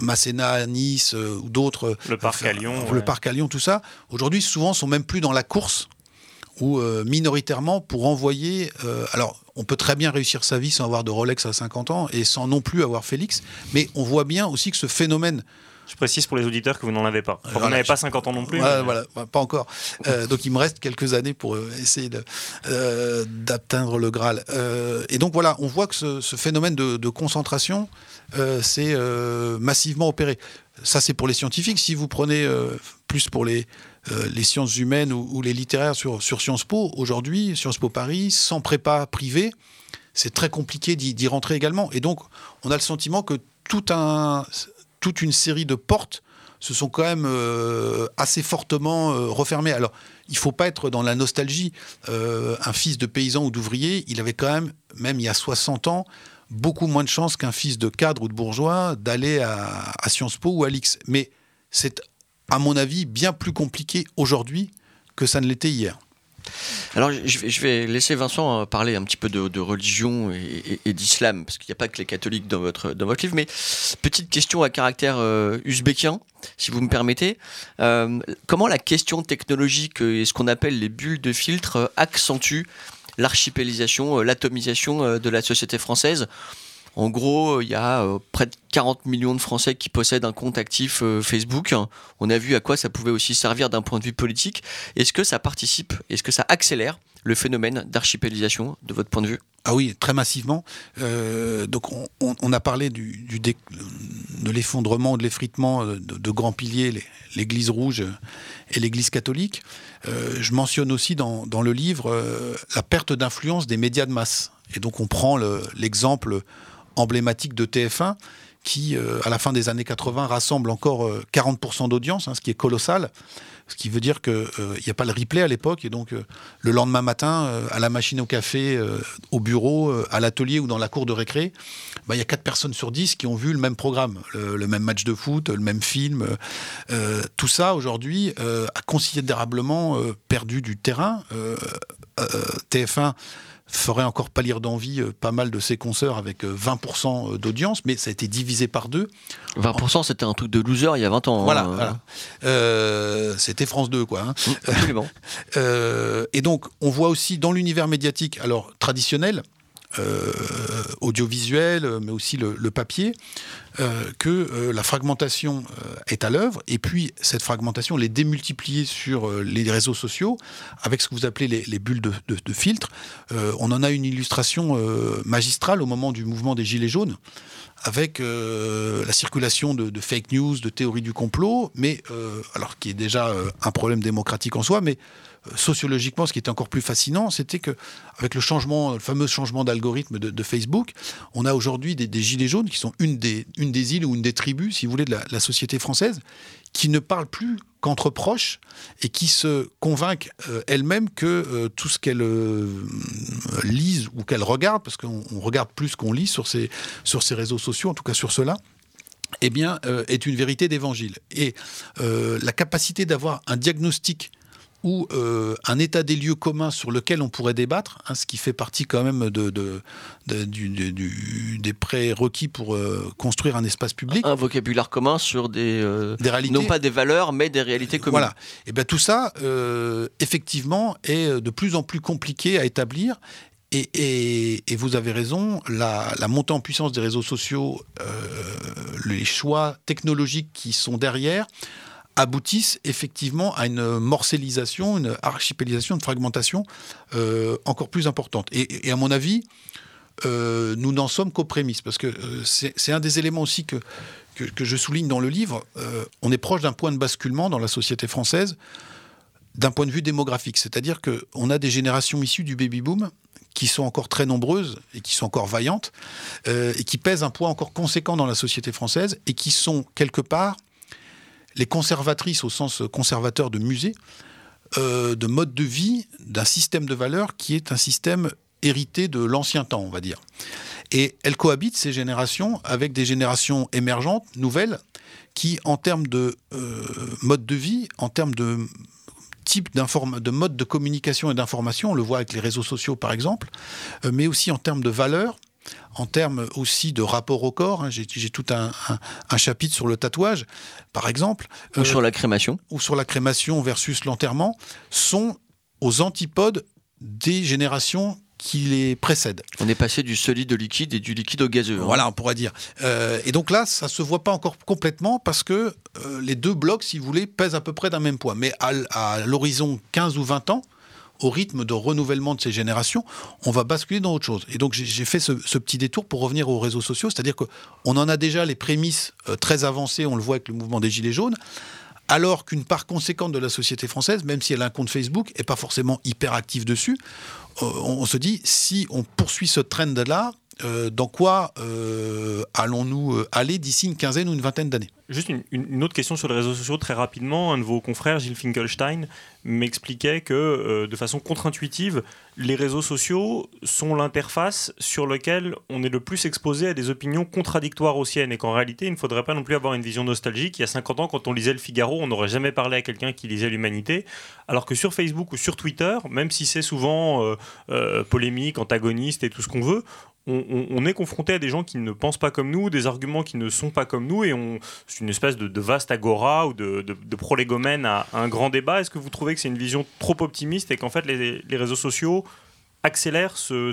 Masséna, Nice ou d'autres. Le parc à Lyon. Le parc à Lyon, tout ça. Aujourd'hui, souvent, sont même plus dans la course ou euh, minoritairement pour envoyer. Euh, alors, on peut très bien réussir sa vie sans avoir de Rolex à 50 ans et sans non plus avoir Félix, mais on voit bien aussi que ce phénomène. Je précise pour les auditeurs que vous n'en avez pas. vous n'avez pas 50 ans non plus. Voilà, pas encore. Euh, donc il me reste quelques années pour essayer d'atteindre le Graal. et donc voilà, on voit que ce, phénomène de, de concentration s'est massivement opéré. Ça, c'est pour les scientifiques. Si vous prenez plus pour les, euh, les sciences humaines ou, les littéraires sur, Sciences Po, aujourd'hui, Sciences Po Paris, sans prépa privée, c'est très compliqué d'y rentrer également. Et donc, on a le sentiment que toute une série de portes se sont quand même assez fortement refermées. Alors, il ne faut pas être dans la nostalgie. un fils de paysan ou d'ouvrier, il avait quand même, même il y a 60 ans, beaucoup moins de chances qu'un fils de cadre ou de bourgeois d'aller à, à, Sciences Po ou à l'X. Mais c'est, à mon avis, bien plus compliqué aujourd'hui que ça ne l'était hier. Alors, je vais, laisser Vincent euh, parler un petit peu de, religion et, d'islam, parce qu'il n'y a pas que les catholiques dans votre, dans votre livre. Mais petite question à caractère euh, uzbékien, si vous me permettez. Euh, comment la question technologique et ce qu'on appelle les bulles de filtre accentuent l'archipélisation, l'atomisation de la société française en gros, il y a euh, près de 40 millions de Français qui possèdent un compte actif euh, Facebook. On a vu à quoi ça pouvait aussi servir d'un point de vue politique. Est-ce que ça participe, est-ce que ça accélère le phénomène d'archipélisation de votre point de vue? Ah oui, très massivement. Euh, donc on, a parlé de l'effondrement, de l'effritement de, grands piliers, l'Église rouge et l'Église catholique. je mentionne aussi dans, le livre la perte d'influence des médias de masse. Et donc on prend l'exemple emblématique de TF1 qui, euh, à la fin des années 80, rassemble encore 40% euh, d'audience, hein, ce qui est colossal. Ce qui veut dire qu'il n'y euh, a pas le replay à l'époque. Et donc, le lendemain matin, à la machine au café, au bureau, à l'atelier ou dans la cour de récré, bah, il y a 4 personnes sur 10 qui ont vu le même programme, le, même match de foot, le même film. tout ça, aujourd'hui, a considérablement perdu du terrain. TF1 ferait encore pâlir d'envie euh, pas mal de ses consoeurs avec 20% euh, euh, d'audience, mais ça a été divisé par deux. 20% c'était un truc de loser il y a 20 ans. Voilà, hein. c'était France 2 quoi. Hein. Mmh, absolument. (laughs) et donc on voit aussi dans l'univers médiatique, alors traditionnel, euh, audiovisuel, mais aussi le, papier, euh, que euh, la fragmentation est à l'œuvre, et puis cette fragmentation, les démultiplier sur les réseaux sociaux, avec ce que vous appelez les, bulles de, filtre. on en a une illustration magistrale au moment du mouvement des Gilets jaunes, avec la circulation de, fake news, de théories du complot, mais alors qui est déjà un problème démocratique en soi, mais sociologiquement, ce qui était encore plus fascinant, c'était que avec le changement, le fameux changement d'algorithme de, Facebook, on a aujourd'hui des, gilets jaunes qui sont une des, îles ou une des tribus, si vous voulez, de la, société française, qui ne parlent plus qu'entre proches et qui se convainquent euh, elles-mêmes que euh, tout ce qu'elles euh, lisent ou qu'elles regardent, parce qu'on regarde plus qu'on lit sur ces, sur ces réseaux sociaux, en tout cas sur cela, eh bien, est une vérité d'évangile. Et la capacité d'avoir un diagnostic ou euh, un état des lieux commun sur lequel on pourrait débattre, hein, ce qui fait partie quand même de, des prérequis pour euh, construire un espace public. Un vocabulaire commun sur des, euh, des réalités. non pas des valeurs, mais des réalités communes. Voilà. Et bien tout ça, effectivement, est de plus en plus compliqué à établir. Et, et, vous avez raison, la, la, montée en puissance des réseaux sociaux, les choix technologiques qui sont derrière, aboutissent effectivement à une morcellisation, une archipélisation, une fragmentation euh, encore plus importante. Et, à mon avis, euh, nous n'en sommes qu'aux prémices, parce que euh, c'est un des éléments aussi que, que, je souligne dans le livre. on est proche d'un point de basculement dans la société française, d'un point de vue démographique. C'est-à-dire qu'on a des générations issues du baby-boom qui sont encore très nombreuses et qui sont encore vaillantes, et qui pèsent un poids encore conséquent dans la société française, et qui sont quelque part les conservatrices au sens conservateur de musée, euh, de mode de vie, d'un système de valeurs qui est un système hérité de l'ancien temps, on va dire. Et elles cohabitent, ces générations, avec des générations émergentes, nouvelles, qui, en termes de euh, mode de vie, en termes de type de mode de communication et d'information, on le voit avec les réseaux sociaux par exemple, euh, mais aussi en termes de valeurs, en termes aussi de rapport au corps. Hein, j'ai tout un, chapitre sur le tatouage, par exemple. Ou sur la crémation. Ou sur la crémation versus l'enterrement, sont aux antipodes des générations qui les précèdent. On est passé du solide au liquide et du liquide au gazeux. Hein. Voilà, on pourrait dire. Euh, et donc là, ça se voit pas encore complètement parce que euh, les deux blocs, si vous voulez, pèsent à peu près d'un même poids. Mais à, à l'horizon 15 ou 20 ans, au rythme de renouvellement de ces générations, on va basculer dans autre chose. Et donc j'ai fait ce, petit détour pour revenir aux réseaux sociaux, c'est-à-dire qu'on en a déjà les prémices euh, très avancées, on le voit avec le mouvement des Gilets jaunes, alors qu'une part conséquente de la société française, même si elle a un compte Facebook, n'est pas forcément hyper active dessus. Euh, on, se dit, si on poursuit ce trend-là, dans quoi allons-nous aller d'ici une quinzaine ou une vingtaine d'années? Juste une, autre question sur les réseaux sociaux très rapidement. Un de vos confrères, Gilles Finkelstein, m'expliquait que euh, de façon contre-intuitive, les réseaux sociaux sont l'interface sur laquelle on est le plus exposé à des opinions contradictoires aux siennes et qu'en réalité, il ne faudrait pas non plus avoir une vision nostalgique. Il y a 50 ans, quand on lisait le Figaro, on n'aurait jamais parlé à quelqu'un qui lisait l'humanité. Alors que sur Facebook ou sur Twitter, même si c'est souvent euh, euh, polémique, antagoniste et tout ce qu'on veut, on, est confronté à des gens qui ne pensent pas comme nous, des arguments qui ne sont pas comme nous, et c'est une espèce de, vaste agora ou de, prolégomène à, un grand débat. Est-ce que vous trouvez que c'est une vision trop optimiste et qu'en fait les, réseaux sociaux accélèrent ce,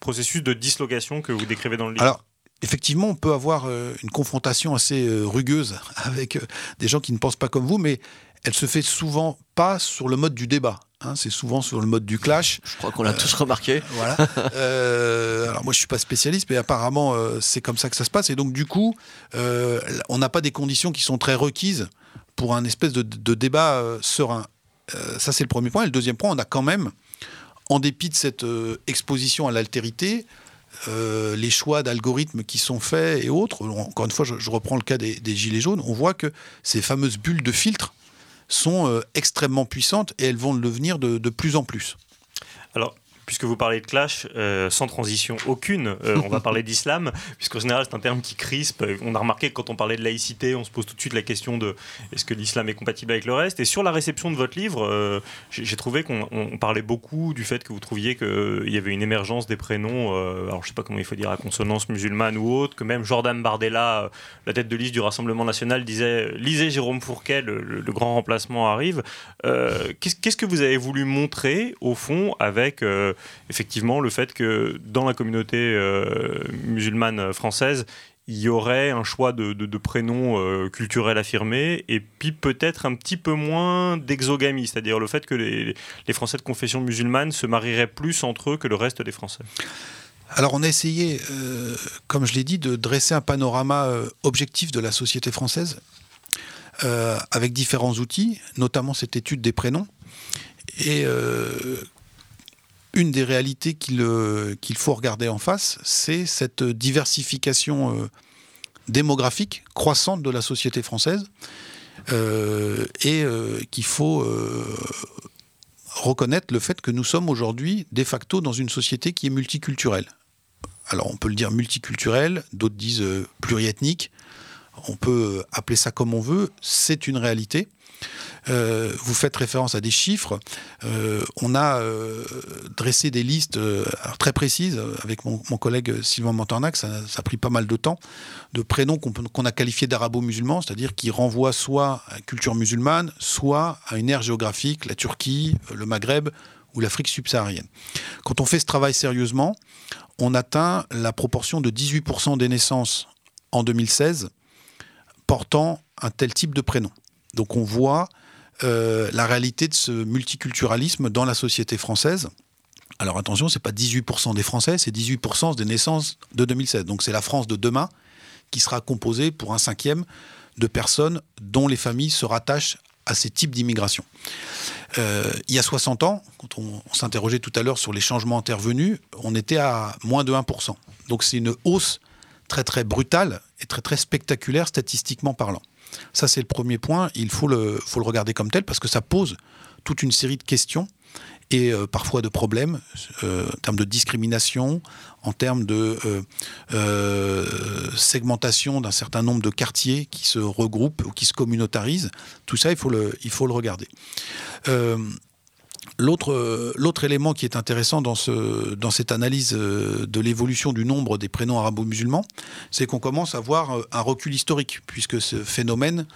processus de dislocation que vous décrivez dans le livre Alors, effectivement, on peut avoir euh, une confrontation assez euh, rugueuse (laughs) avec euh, des gens qui ne pensent pas comme vous, mais elle se fait souvent pas sur le mode du débat. Hein, c'est souvent sur le mode du clash. Je crois qu'on l'a tous remarqué. Voilà. (laughs) Euh, alors moi je suis pas spécialiste, mais apparemment euh, c'est comme ça que ça se passe. Et donc du coup, euh, on n'a pas des conditions qui sont très requises pour un espèce de, débat serein. Ça c'est le premier point. Et le deuxième point, on a quand même, en dépit de cette exposition à l'altérité, les choix d'algorithmes qui sont faits et autres. Encore une fois, je, reprends le cas des, gilets jaunes. On voit que ces fameuses bulles de filtre sont euh, extrêmement puissantes et elles vont le devenir de, de plus en plus. Alors, puisque vous parlez de clash, euh, sans transition aucune, euh, on va parler d'islam, (laughs) puisqu'en général c'est un terme qui crispe. On a remarqué que quand on parlait de laïcité, on se pose tout de suite la question de est-ce que l'islam est compatible avec le reste? Et sur la réception de votre livre, euh, j'ai trouvé qu'on parlait beaucoup du fait que vous trouviez qu'il y avait une émergence des prénoms, alors je sais pas comment il faut dire, à consonance musulmane ou autre, que même Jordan Bardella, la tête de liste du Rassemblement national, disait lisez Jérôme Fourquet, le, grand remplacement arrive. Qu'est-ce que vous avez voulu montrer au fond avec effectivement le fait que dans la communauté euh, musulmane française, il y aurait un choix de, prénoms euh, culturels affirmés et puis peut-être un petit peu moins d'exogamie, c'est-à-dire le fait que les, Français de confession musulmane se marieraient plus entre eux que le reste des Français. Alors on a essayé, euh, comme je l'ai dit, de dresser un panorama objectif de la société française avec différents outils, notamment cette étude des prénoms. Et une des réalités qu'il faut regarder en face, c'est cette diversification euh, démographique croissante de la société française euh, et euh, qu'il faut reconnaître le fait que nous sommes aujourd'hui de facto dans une société qui est multiculturelle. Alors on peut le dire multiculturelle, d'autres disent pluriethnique, on peut appeler ça comme on veut, c'est une réalité. Euh, vous faites référence à des chiffres. Euh, on a euh, dressé des listes très précises avec mon, collègue Sylvain Montornac, ça, a pris pas mal de temps, de prénoms qu'on a qualifiés d'arabo-musulmans, c'est-à-dire qui renvoient soit à la culture musulmane, soit à une ère géographique, la Turquie, le Maghreb ou l'Afrique subsaharienne. Quand on fait ce travail sérieusement, on atteint la proportion de 18% des naissances en 2016 portant un tel type de prénom. Donc on voit euh, la réalité de ce multiculturalisme dans la société française. Alors attention, c'est pas 18% des Français, c'est 18% des naissances de 2016. Donc c'est la France de demain qui sera composée pour un cinquième de personnes dont les familles se rattachent à ces types d'immigration. Euh, il y a 60 ans, quand on, on s'interrogeait tout à l'heure sur les changements intervenus, on était à moins de 1%. Donc c'est une hausse très très brutale et très très spectaculaire statistiquement parlant. Ça, c'est le premier point. Il faut le, faut le regarder comme tel parce que ça pose toute une série de questions et euh, parfois de problèmes euh, en termes de discrimination, en termes de euh, segmentation d'un certain nombre de quartiers qui se regroupent ou qui se communautarisent. Tout ça, il faut le, il faut le regarder. L'autre, l'autre élément qui est intéressant dans, ce, dans cette analyse de l'évolution du nombre des prénoms arabo-musulmans, c'est qu'on commence à voir un recul historique, puisque ce phénomène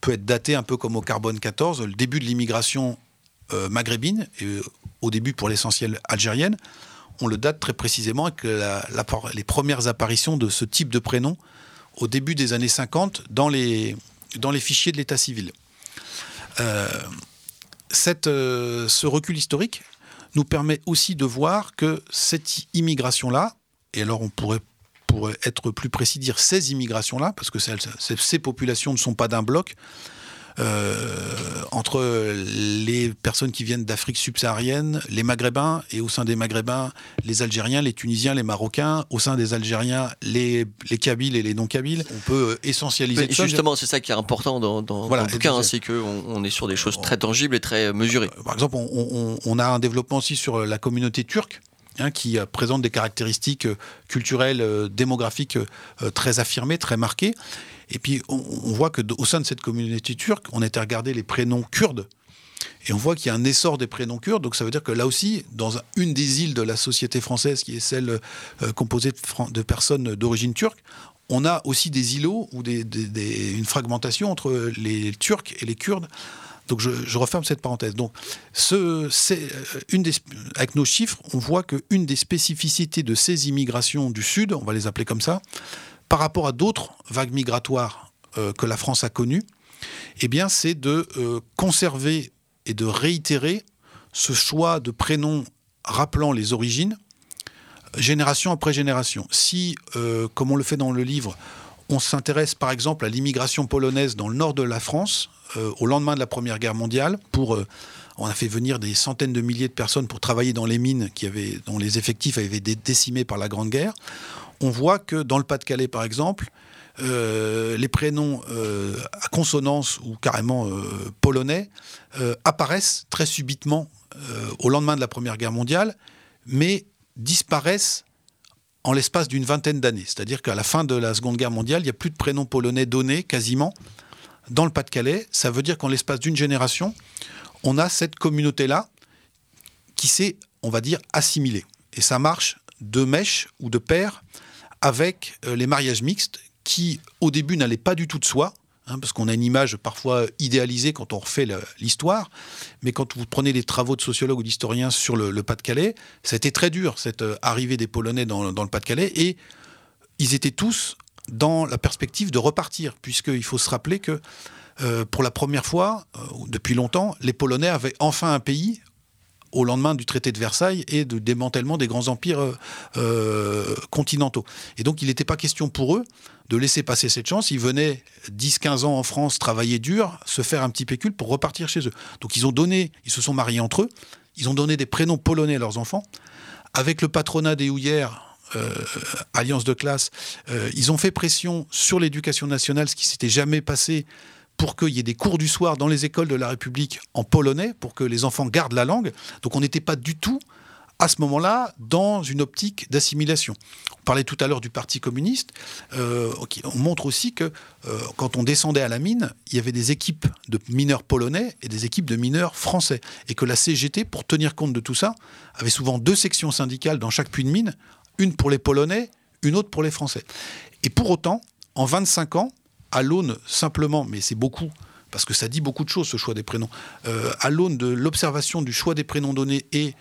peut être daté un peu comme au carbone 14, le début de l'immigration euh, maghrébine, et euh, au début pour l'essentiel algérienne, on le date très précisément avec les premières apparitions de ce type de prénom au début des années 50 dans les, fichiers de l'état civil. Euh, euh, ce recul historique nous permet aussi de voir que cette immigration-là, et alors on pourrait être plus précis dire ces immigrations-là, parce que ces populations ne sont pas d'un bloc, entre les personnes qui viennent d'Afrique subsaharienne, les Maghrébins, et au sein des Maghrébins, les Algériens, les Tunisiens, les Marocains, au sein des Algériens, les, les Kabyles et les non-Kabyles. On peut essentialiser. justement, c'est ça qui est important dans, dans, le bouquin, hein, c'est qu'on on est sur des choses très tangibles et très mesurées. Par exemple, on, on a un développement aussi sur la communauté turque Hein, qui euh, présente des caractéristiques euh, culturelles, euh, démographiques très affirmées, très marquées. Et puis on, voit que au sein de cette communauté turque, on était regardé les prénoms kurdes. Et on voit qu'il y a un essor des prénoms kurdes. Donc ça veut dire que là aussi, dans une des îles de la société française, qui est celle composée de, personnes d'origine turque, on a aussi des îlots ou une fragmentation entre les Turcs et les Kurdes donc je, referme cette parenthèse. Donc, euh, une avec nos chiffres, on voit qu'une des spécificités de ces immigrations du Sud, on va les appeler comme ça, par rapport à d'autres vagues migratoires euh, que la France a connues, eh c'est de euh, conserver et de réitérer ce choix de prénoms rappelant les origines, génération après génération. Si, comme on le fait dans le livre, on s'intéresse par exemple à l'immigration polonaise dans le nord de la France, euh, au lendemain de la Première Guerre mondiale. Pour, euh, on a fait venir des centaines de milliers de personnes pour travailler dans les mines dont les effectifs avaient été décimés par la Grande Guerre. On voit que dans le Pas-de-Calais, par exemple, euh, les prénoms à consonance ou carrément polonais apparaissent très subitement au lendemain de la Première Guerre mondiale, mais disparaissent en l'espace d'une vingtaine d'années. C'est-à-dire qu'à la fin de la Seconde Guerre mondiale, il n'y a plus de prénoms polonais donnés quasiment dans le Pas-de-Calais. Ça veut dire qu'en l'espace d'une génération, on a cette communauté-là qui s'est, on va dire, assimilée. Et ça marche de mèche ou de pair avec euh, les mariages mixtes qui, au début, n'allaient pas du tout de soi. Hein, parce qu'on a une image parfois idéalisée quand on refait l'histoire, mais quand vous prenez les travaux de sociologues ou d'historiens sur le, Pas-de-Calais, été très dur, cette euh, arrivée des Polonais dans, le Pas-de-Calais, et ils étaient tous dans la perspective de repartir, puisqu'il faut se rappeler que euh, pour la première fois, euh, depuis longtemps, les Polonais avaient enfin un pays au lendemain du traité de Versailles et du démantèlement des grands empires continentaux. Et donc il n'était pas question pour eux de laisser passer cette chance. Ils venaient 10-15 ans en France travailler dur, se faire un petit pécule pour repartir chez eux. Donc ils ont donné, ils se sont mariés entre eux, ils ont donné des prénoms polonais à leurs enfants. Avec le patronat des houillères, euh, alliance de classe, euh, ils ont fait pression sur l'éducation nationale, ce qui s'était jamais passé pour qu'il y ait des cours du soir dans les écoles de la République en polonais, pour que les enfants gardent la langue. Donc on n'était pas du tout à ce moment-là dans une optique d'assimilation. On parlait tout à l'heure du Parti communiste. Euh, on montre aussi que quand on descendait à la mine, il y avait des équipes de mineurs polonais et des équipes de mineurs français. Et que la CGT, pour tenir compte de tout ça, avait souvent deux sections syndicales dans chaque puits de mine une pour les Polonais, une autre pour les Français. Et pour autant, en 25 ans, à l'aune simplement, mais c'est beaucoup, parce que ça dit beaucoup de choses ce choix des prénoms, euh, à l'aune de l'observation du choix des prénoms donnés et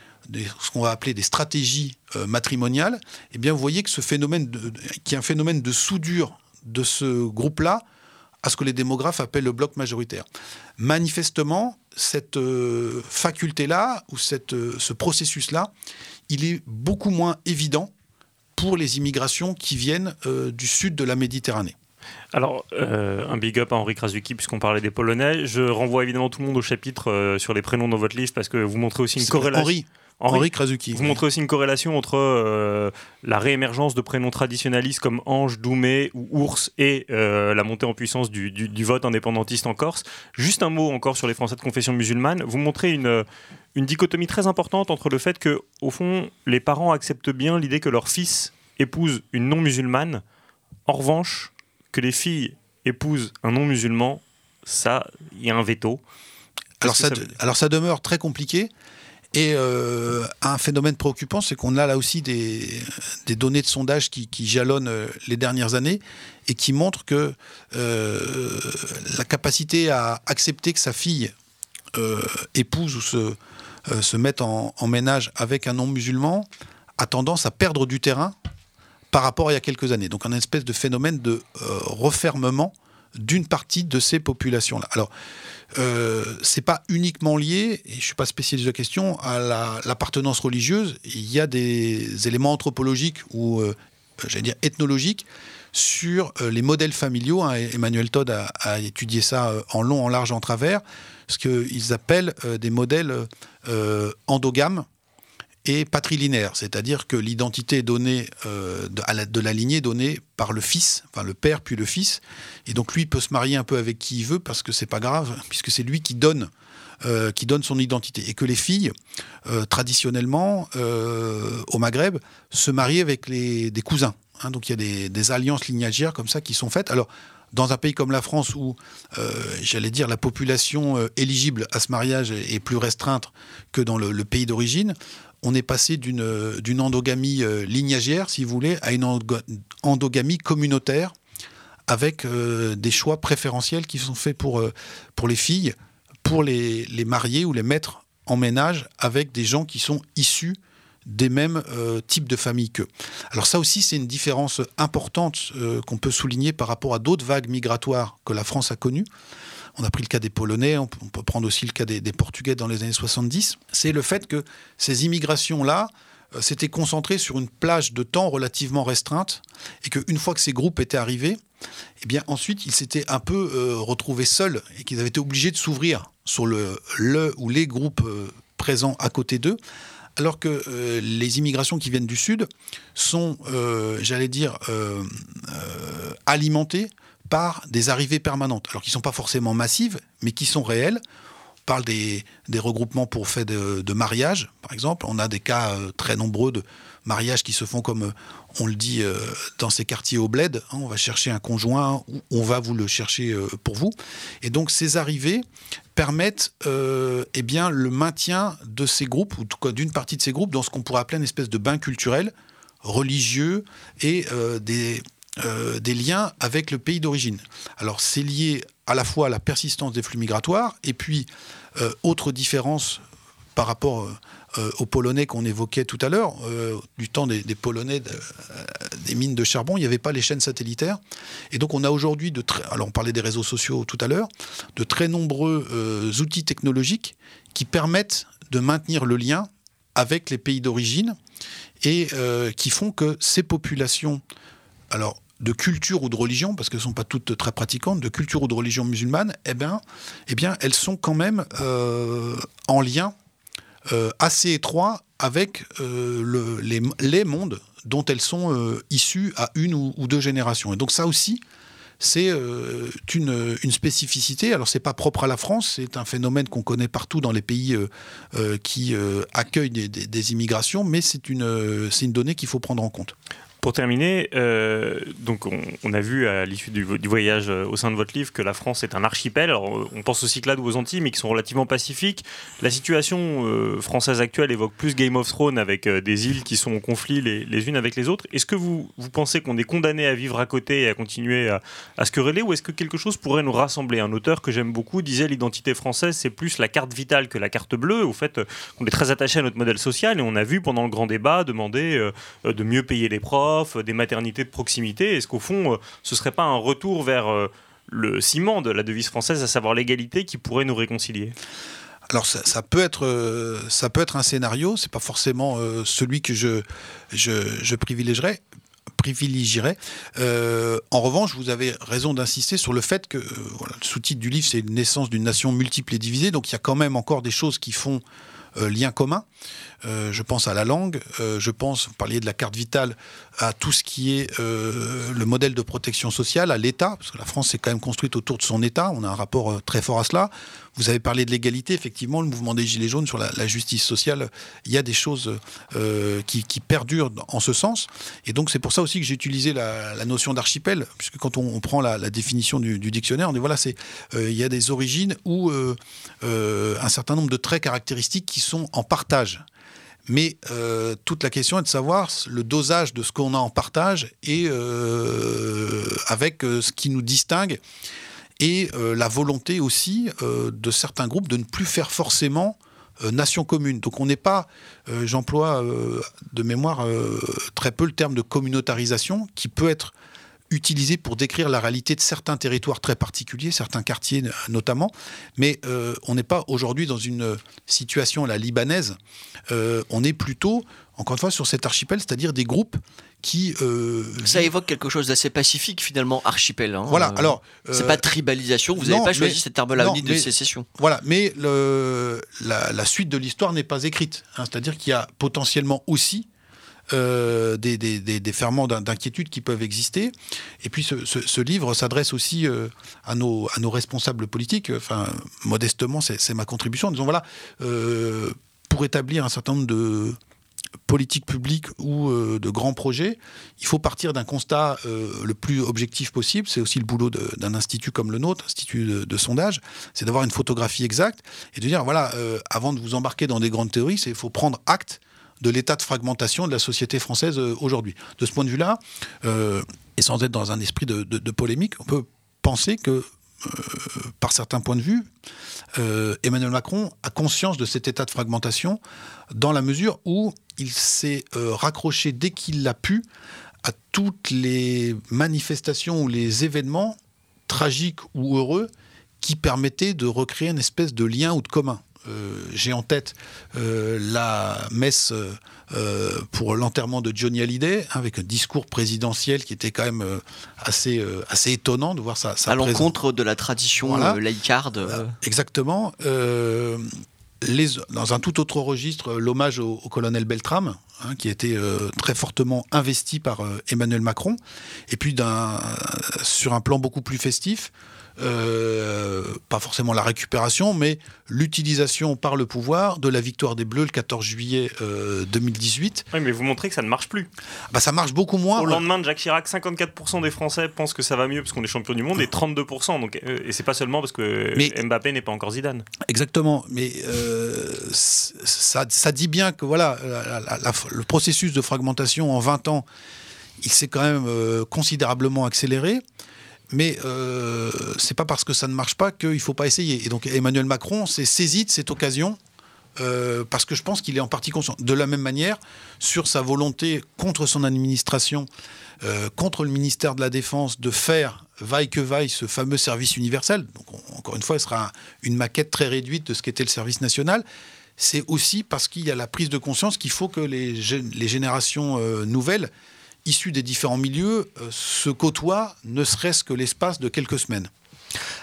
ce qu'on va appeler des stratégies euh, matrimoniales, eh bien vous voyez que ce phénomène, de, qui est un phénomène de soudure de ce groupe-là, à ce que les démographes appellent le bloc majoritaire. Manifestement, cette euh, faculté-là, ou cette, ce processus-là, il est beaucoup moins évident pour les immigrations qui viennent euh, du sud de la Méditerranée. Alors, euh, un big up à Henri Krasuki, puisqu'on parlait des Polonais. Je renvoie évidemment tout le monde au chapitre euh, sur les prénoms dans votre livre, parce que vous montrez aussi une corrélation. Henri. Henri, Krasuki. Vous montrez aussi une corrélation entre la réémergence de prénoms traditionnalistes comme Ange, Doumé ou Ours et la montée en puissance du, du, vote indépendantiste en Corse. Juste un mot encore sur les Français de confession musulmane. Vous montrez une, une dichotomie très importante entre le fait que, au fond, les parents acceptent bien l'idée que leur fils épouse une non-musulmane. En revanche, que les filles épousent un non-musulman, ça, il y a un veto. Alors ça, alors ça, demeure très compliqué. Et euh, un phénomène préoccupant, c'est qu'on a là aussi des, données de sondage qui, jalonnent euh, les dernières années et qui montrent que euh, la capacité à accepter que sa fille épouse ou se, se mettent en, ménage avec un non-musulman a tendance à perdre du terrain par rapport à il y a quelques années. Donc un espèce de phénomène de refermement d'une partie de ces populations-là. Alors, euh, c'est pas uniquement lié, et je suis pas spécialiste de la question, à l'appartenance religieuse. Il y a des éléments anthropologiques ou, euh, j'allais dire, ethnologiques sur les modèles familiaux. Hein. Emmanuel Todd a, étudié ça en long, en large, en travers, ce qu'ils appellent des modèles endogames et patrilinéaire, c'est-à-dire que l'identité est donnée euh, de, la, lignée donnée par le fils, enfin le père puis le fils, et donc lui peut se marier un peu avec qui il veut parce que c'est pas grave, puisque c'est lui qui donne, euh, qui donne son identité, et que les filles, euh, traditionnellement au Maghreb, se marient avec les, des cousins. Hein. donc il y a des, alliances lignagères comme ça qui sont faites. Alors dans un pays comme la France où, j'allais dire, la population éligible à ce mariage est plus restreinte que dans le pays d'origine, on est passé d'une endogamie euh, lignagère, si vous voulez, à une endogamie communautaire avec euh, des choix préférentiels qui sont faits pour, euh, les filles, pour les, les marier ou les mettre en ménage avec des gens qui sont issus des mêmes types de familles qu'eux. Alors ça aussi, c'est une différence importante qu'on peut souligner par rapport à d'autres vagues migratoires que la France a connues. On a pris le cas des Polonais, on peut prendre aussi le cas des, Portugais dans les années 70. C'est le fait que ces immigrations-là euh, s'étaient concentrées sur une plage de temps relativement restreinte et qu'une fois que ces groupes étaient arrivés, eh bien ensuite ils s'étaient un peu euh, retrouvés seuls et qu'ils avaient été obligés de s'ouvrir sur le, ou les groupes euh, présents à côté d'eux alors que les immigrations qui viennent du Sud sont, j'allais dire, alimentées par des arrivées permanentes, alors qui ne sont pas forcément massives, mais qui sont réelles. On parle des, regroupements pour fait de, mariage, par exemple. On a des cas euh, très nombreux de mariages qui se font comme euh, on le dit euh, dans ces quartiers au bled. Hein. on va chercher un conjoint, on va vous le chercher pour vous. Et donc ces arrivées permettent eh bien, le maintien de ces groupes, ou d'une partie de ces groupes, dans ce qu'on pourrait appeler une espèce de bain culturel religieux et des, euh, des liens avec le pays d'origine. Alors c'est lié à la fois à la persistance des flux migratoires et puis euh, autre différence par rapport euh, aux Polonais qu'on évoquait tout à l'heure, du temps des, Polonais des mines de charbon, il n'y avait pas les chaînes satellitaires. Et donc on a aujourd'hui, de alors on parlait des réseaux sociaux tout à l'heure, de très nombreux outils technologiques qui permettent de maintenir le lien avec les pays d'origine et qui font que ces populations alors de culture ou de religion, parce qu'elles ne sont pas toutes très pratiquantes, de culture ou de religion musulmane, eh bien, eh bien elles sont quand même euh, en lien euh, assez étroit avec euh, le, les, mondes dont elles sont issues à une ou, deux générations. Et donc ça aussi, c'est une, spécificité. Alors c'est pas propre à la France, c'est un phénomène qu'on connaît partout dans les pays qui accueillent des, des, immigrations, mais c'est une, une donnée qu'il faut prendre en compte. Pour terminer, euh, donc on, a vu à l'issue du, voyage euh, au sein de votre livre que la France est un archipel. Alors, on pense aussi que là, aux Antilles, mais qui sont relativement pacifiques. La situation euh, française actuelle évoque plus Game of Thrones avec des îles qui sont en conflit les, unes avec les autres. Est-ce que vous, vous pensez qu'on est condamné à vivre à côté et à continuer à, à se quereller, ou est-ce que quelque chose pourrait nous rassembler? Un auteur que j'aime beaucoup disait l'identité française, c'est plus la carte vitale que la carte bleue. Au fait, on est très attaché à notre modèle social et on a vu pendant le grand débat demander de mieux payer les profs des maternités de proximité. Est-ce qu'au fond, euh, ce serait pas un retour vers euh, le ciment de la devise française, à savoir l'égalité, qui pourrait nous réconcilier? Alors ça, peut être euh, ça peut être un scénario, c'est pas forcément celui que je privilégierais. en revanche, vous avez raison d'insister sur le fait que le sous-titre du livre c'est une naissance d'une nation multiple et divisée, donc il y a quand même encore des choses qui font lien commun. Euh, je pense à la langue, euh, je pense, vous parliez de la carte vitale, à tout ce qui est euh, le modèle de protection sociale, à l'État, parce que la France s'est quand même construite autour de son État, on a un rapport très fort à cela. Vous avez parlé de l'égalité, effectivement, le mouvement des Gilets jaunes sur la, justice sociale, il y a des choses qui, perdurent en ce sens. Et donc c'est pour ça aussi que j'ai utilisé la, notion d'archipel, puisque quand on, prend la, définition du, dictionnaire, on dit voilà, c'est il y a des origines ou un certain nombre de traits caractéristiques qui sont en partage. Mais euh, toute la question est de savoir le dosage de ce qu'on a en partage et euh, avec euh, ce qui nous distingue et la volonté aussi de certains groupes de ne plus faire forcément nation commune. Donc on n'est pas, j'emploie de mémoire très peu le terme de communautarisation qui peut être utilisé pour décrire la réalité de certains territoires très particuliers, certains quartiers notamment. Mais euh, on n'est pas aujourd'hui dans une situation la libanaise. Euh, on est plutôt, encore une fois, sur cet archipel, c'est-à-dire des groupes qui. Euh, ça évoque quelque chose d'assez pacifique finalement, archipel. Hein. Voilà. Alors. c'est pas tribalisation. Vous n'avez pas choisi cette terme-là de sécession. Voilà. Mais le, la, suite de l'histoire n'est pas écrite. Hein. c'est-à-dire qu'il y a potentiellement aussi euh, des, ferments d'inquiétude qui peuvent exister. Et puis ce, livre s'adresse aussi euh, à, nos, responsables politiques. Enfin, modestement, c'est ma contribution. Disons, voilà, euh, pour établir un certain nombre de politiques publiques ou de grands projets, il faut partir d'un constat le plus objectif possible. C'est aussi le boulot d'un institut comme le nôtre, institut de, de sondage, c'est d'avoir une photographie exacte et de dire, voilà, avant de vous embarquer dans des grandes théories, il faut prendre acte de l'état de fragmentation de la société française euh, aujourd'hui. De ce point de vue-là, euh, et sans être dans un esprit de, polémique, on peut penser que, euh, par certains points de vue, Emmanuel Macron a conscience de cet état de fragmentation dans la mesure où il s'est raccroché dès qu'il l'a pu à toutes les manifestations ou les événements tragiques ou heureux qui permettaient de recréer une espèce de lien ou de commun. Euh, j'ai en tête euh, la messe euh, pour l'enterrement de Johnny Hallyday, hein, avec un discours présidentiel qui était quand même assez, assez étonnant de voir ça. à l'encontre de la tradition laïcarde. exactement. Les, dans un tout autre registre, l'hommage au, colonel Beltrame, hein, qui a été très fortement investi par Emmanuel Macron, et puis sur un plan beaucoup plus festif, euh, pas forcément la récupération, mais l'utilisation par le pouvoir de la victoire des Bleus le 14 juillet 2018. Euh, oui, mais vous montrez que ça ne marche plus. Bah, ça marche beaucoup moins. Au lendemain de Jacques Chirac, 54% des Français pensent que ça va mieux parce qu'on est champion du monde et 32%. Donc, euh, et c'est pas seulement parce que Mbappé n'est pas encore Zidane. Exactement, mais ça, ça, dit bien que voilà, le processus de fragmentation en 20 ans, il s'est quand même considérablement accéléré mais euh, c'est pas parce que ça ne marche pas qu'il ne faut pas essayer. Et donc Emmanuel Macron s'est saisi de cette occasion euh, parce que je pense qu'il est en partie conscient. De la même manière, sur sa volonté contre son administration, euh, contre le ministère de la Défense, de faire vaille que vaille ce fameux service universel. Donc encore une fois, ce sera une maquette très réduite de ce qu'était le service national. C'est aussi parce qu'il y a la prise de conscience qu'il faut que les, générations euh, nouvelles issus des différents milieux euh, se côtoient, ne serait-ce que l'espace de quelques semaines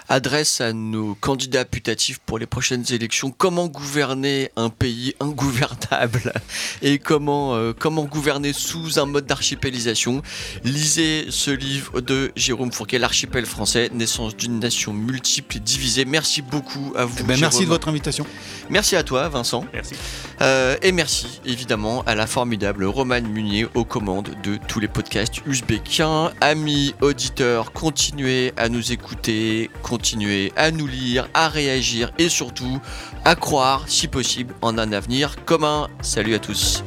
adresse à nos candidats putatifs pour les prochaines élections comment gouverner un pays ingouvernable (laughs) et comment, euh, comment gouverner sous un mode d'archipélisation? Lisez ce livre de Jérôme Fourquet, L'archipel français, naissance d'une nation multiple et divisée. Merci beaucoup à vous. Eh ben, merci de votre invitation. Merci à toi, Vincent. Merci. Euh, et merci évidemment à la formidable Romane Munier aux commandes de tous les podcasts uzbékiens. Amis auditeurs, continuez à nous écouter continuer à nous lire, à réagir et surtout à croire, si possible, en un avenir commun. Salut à tous.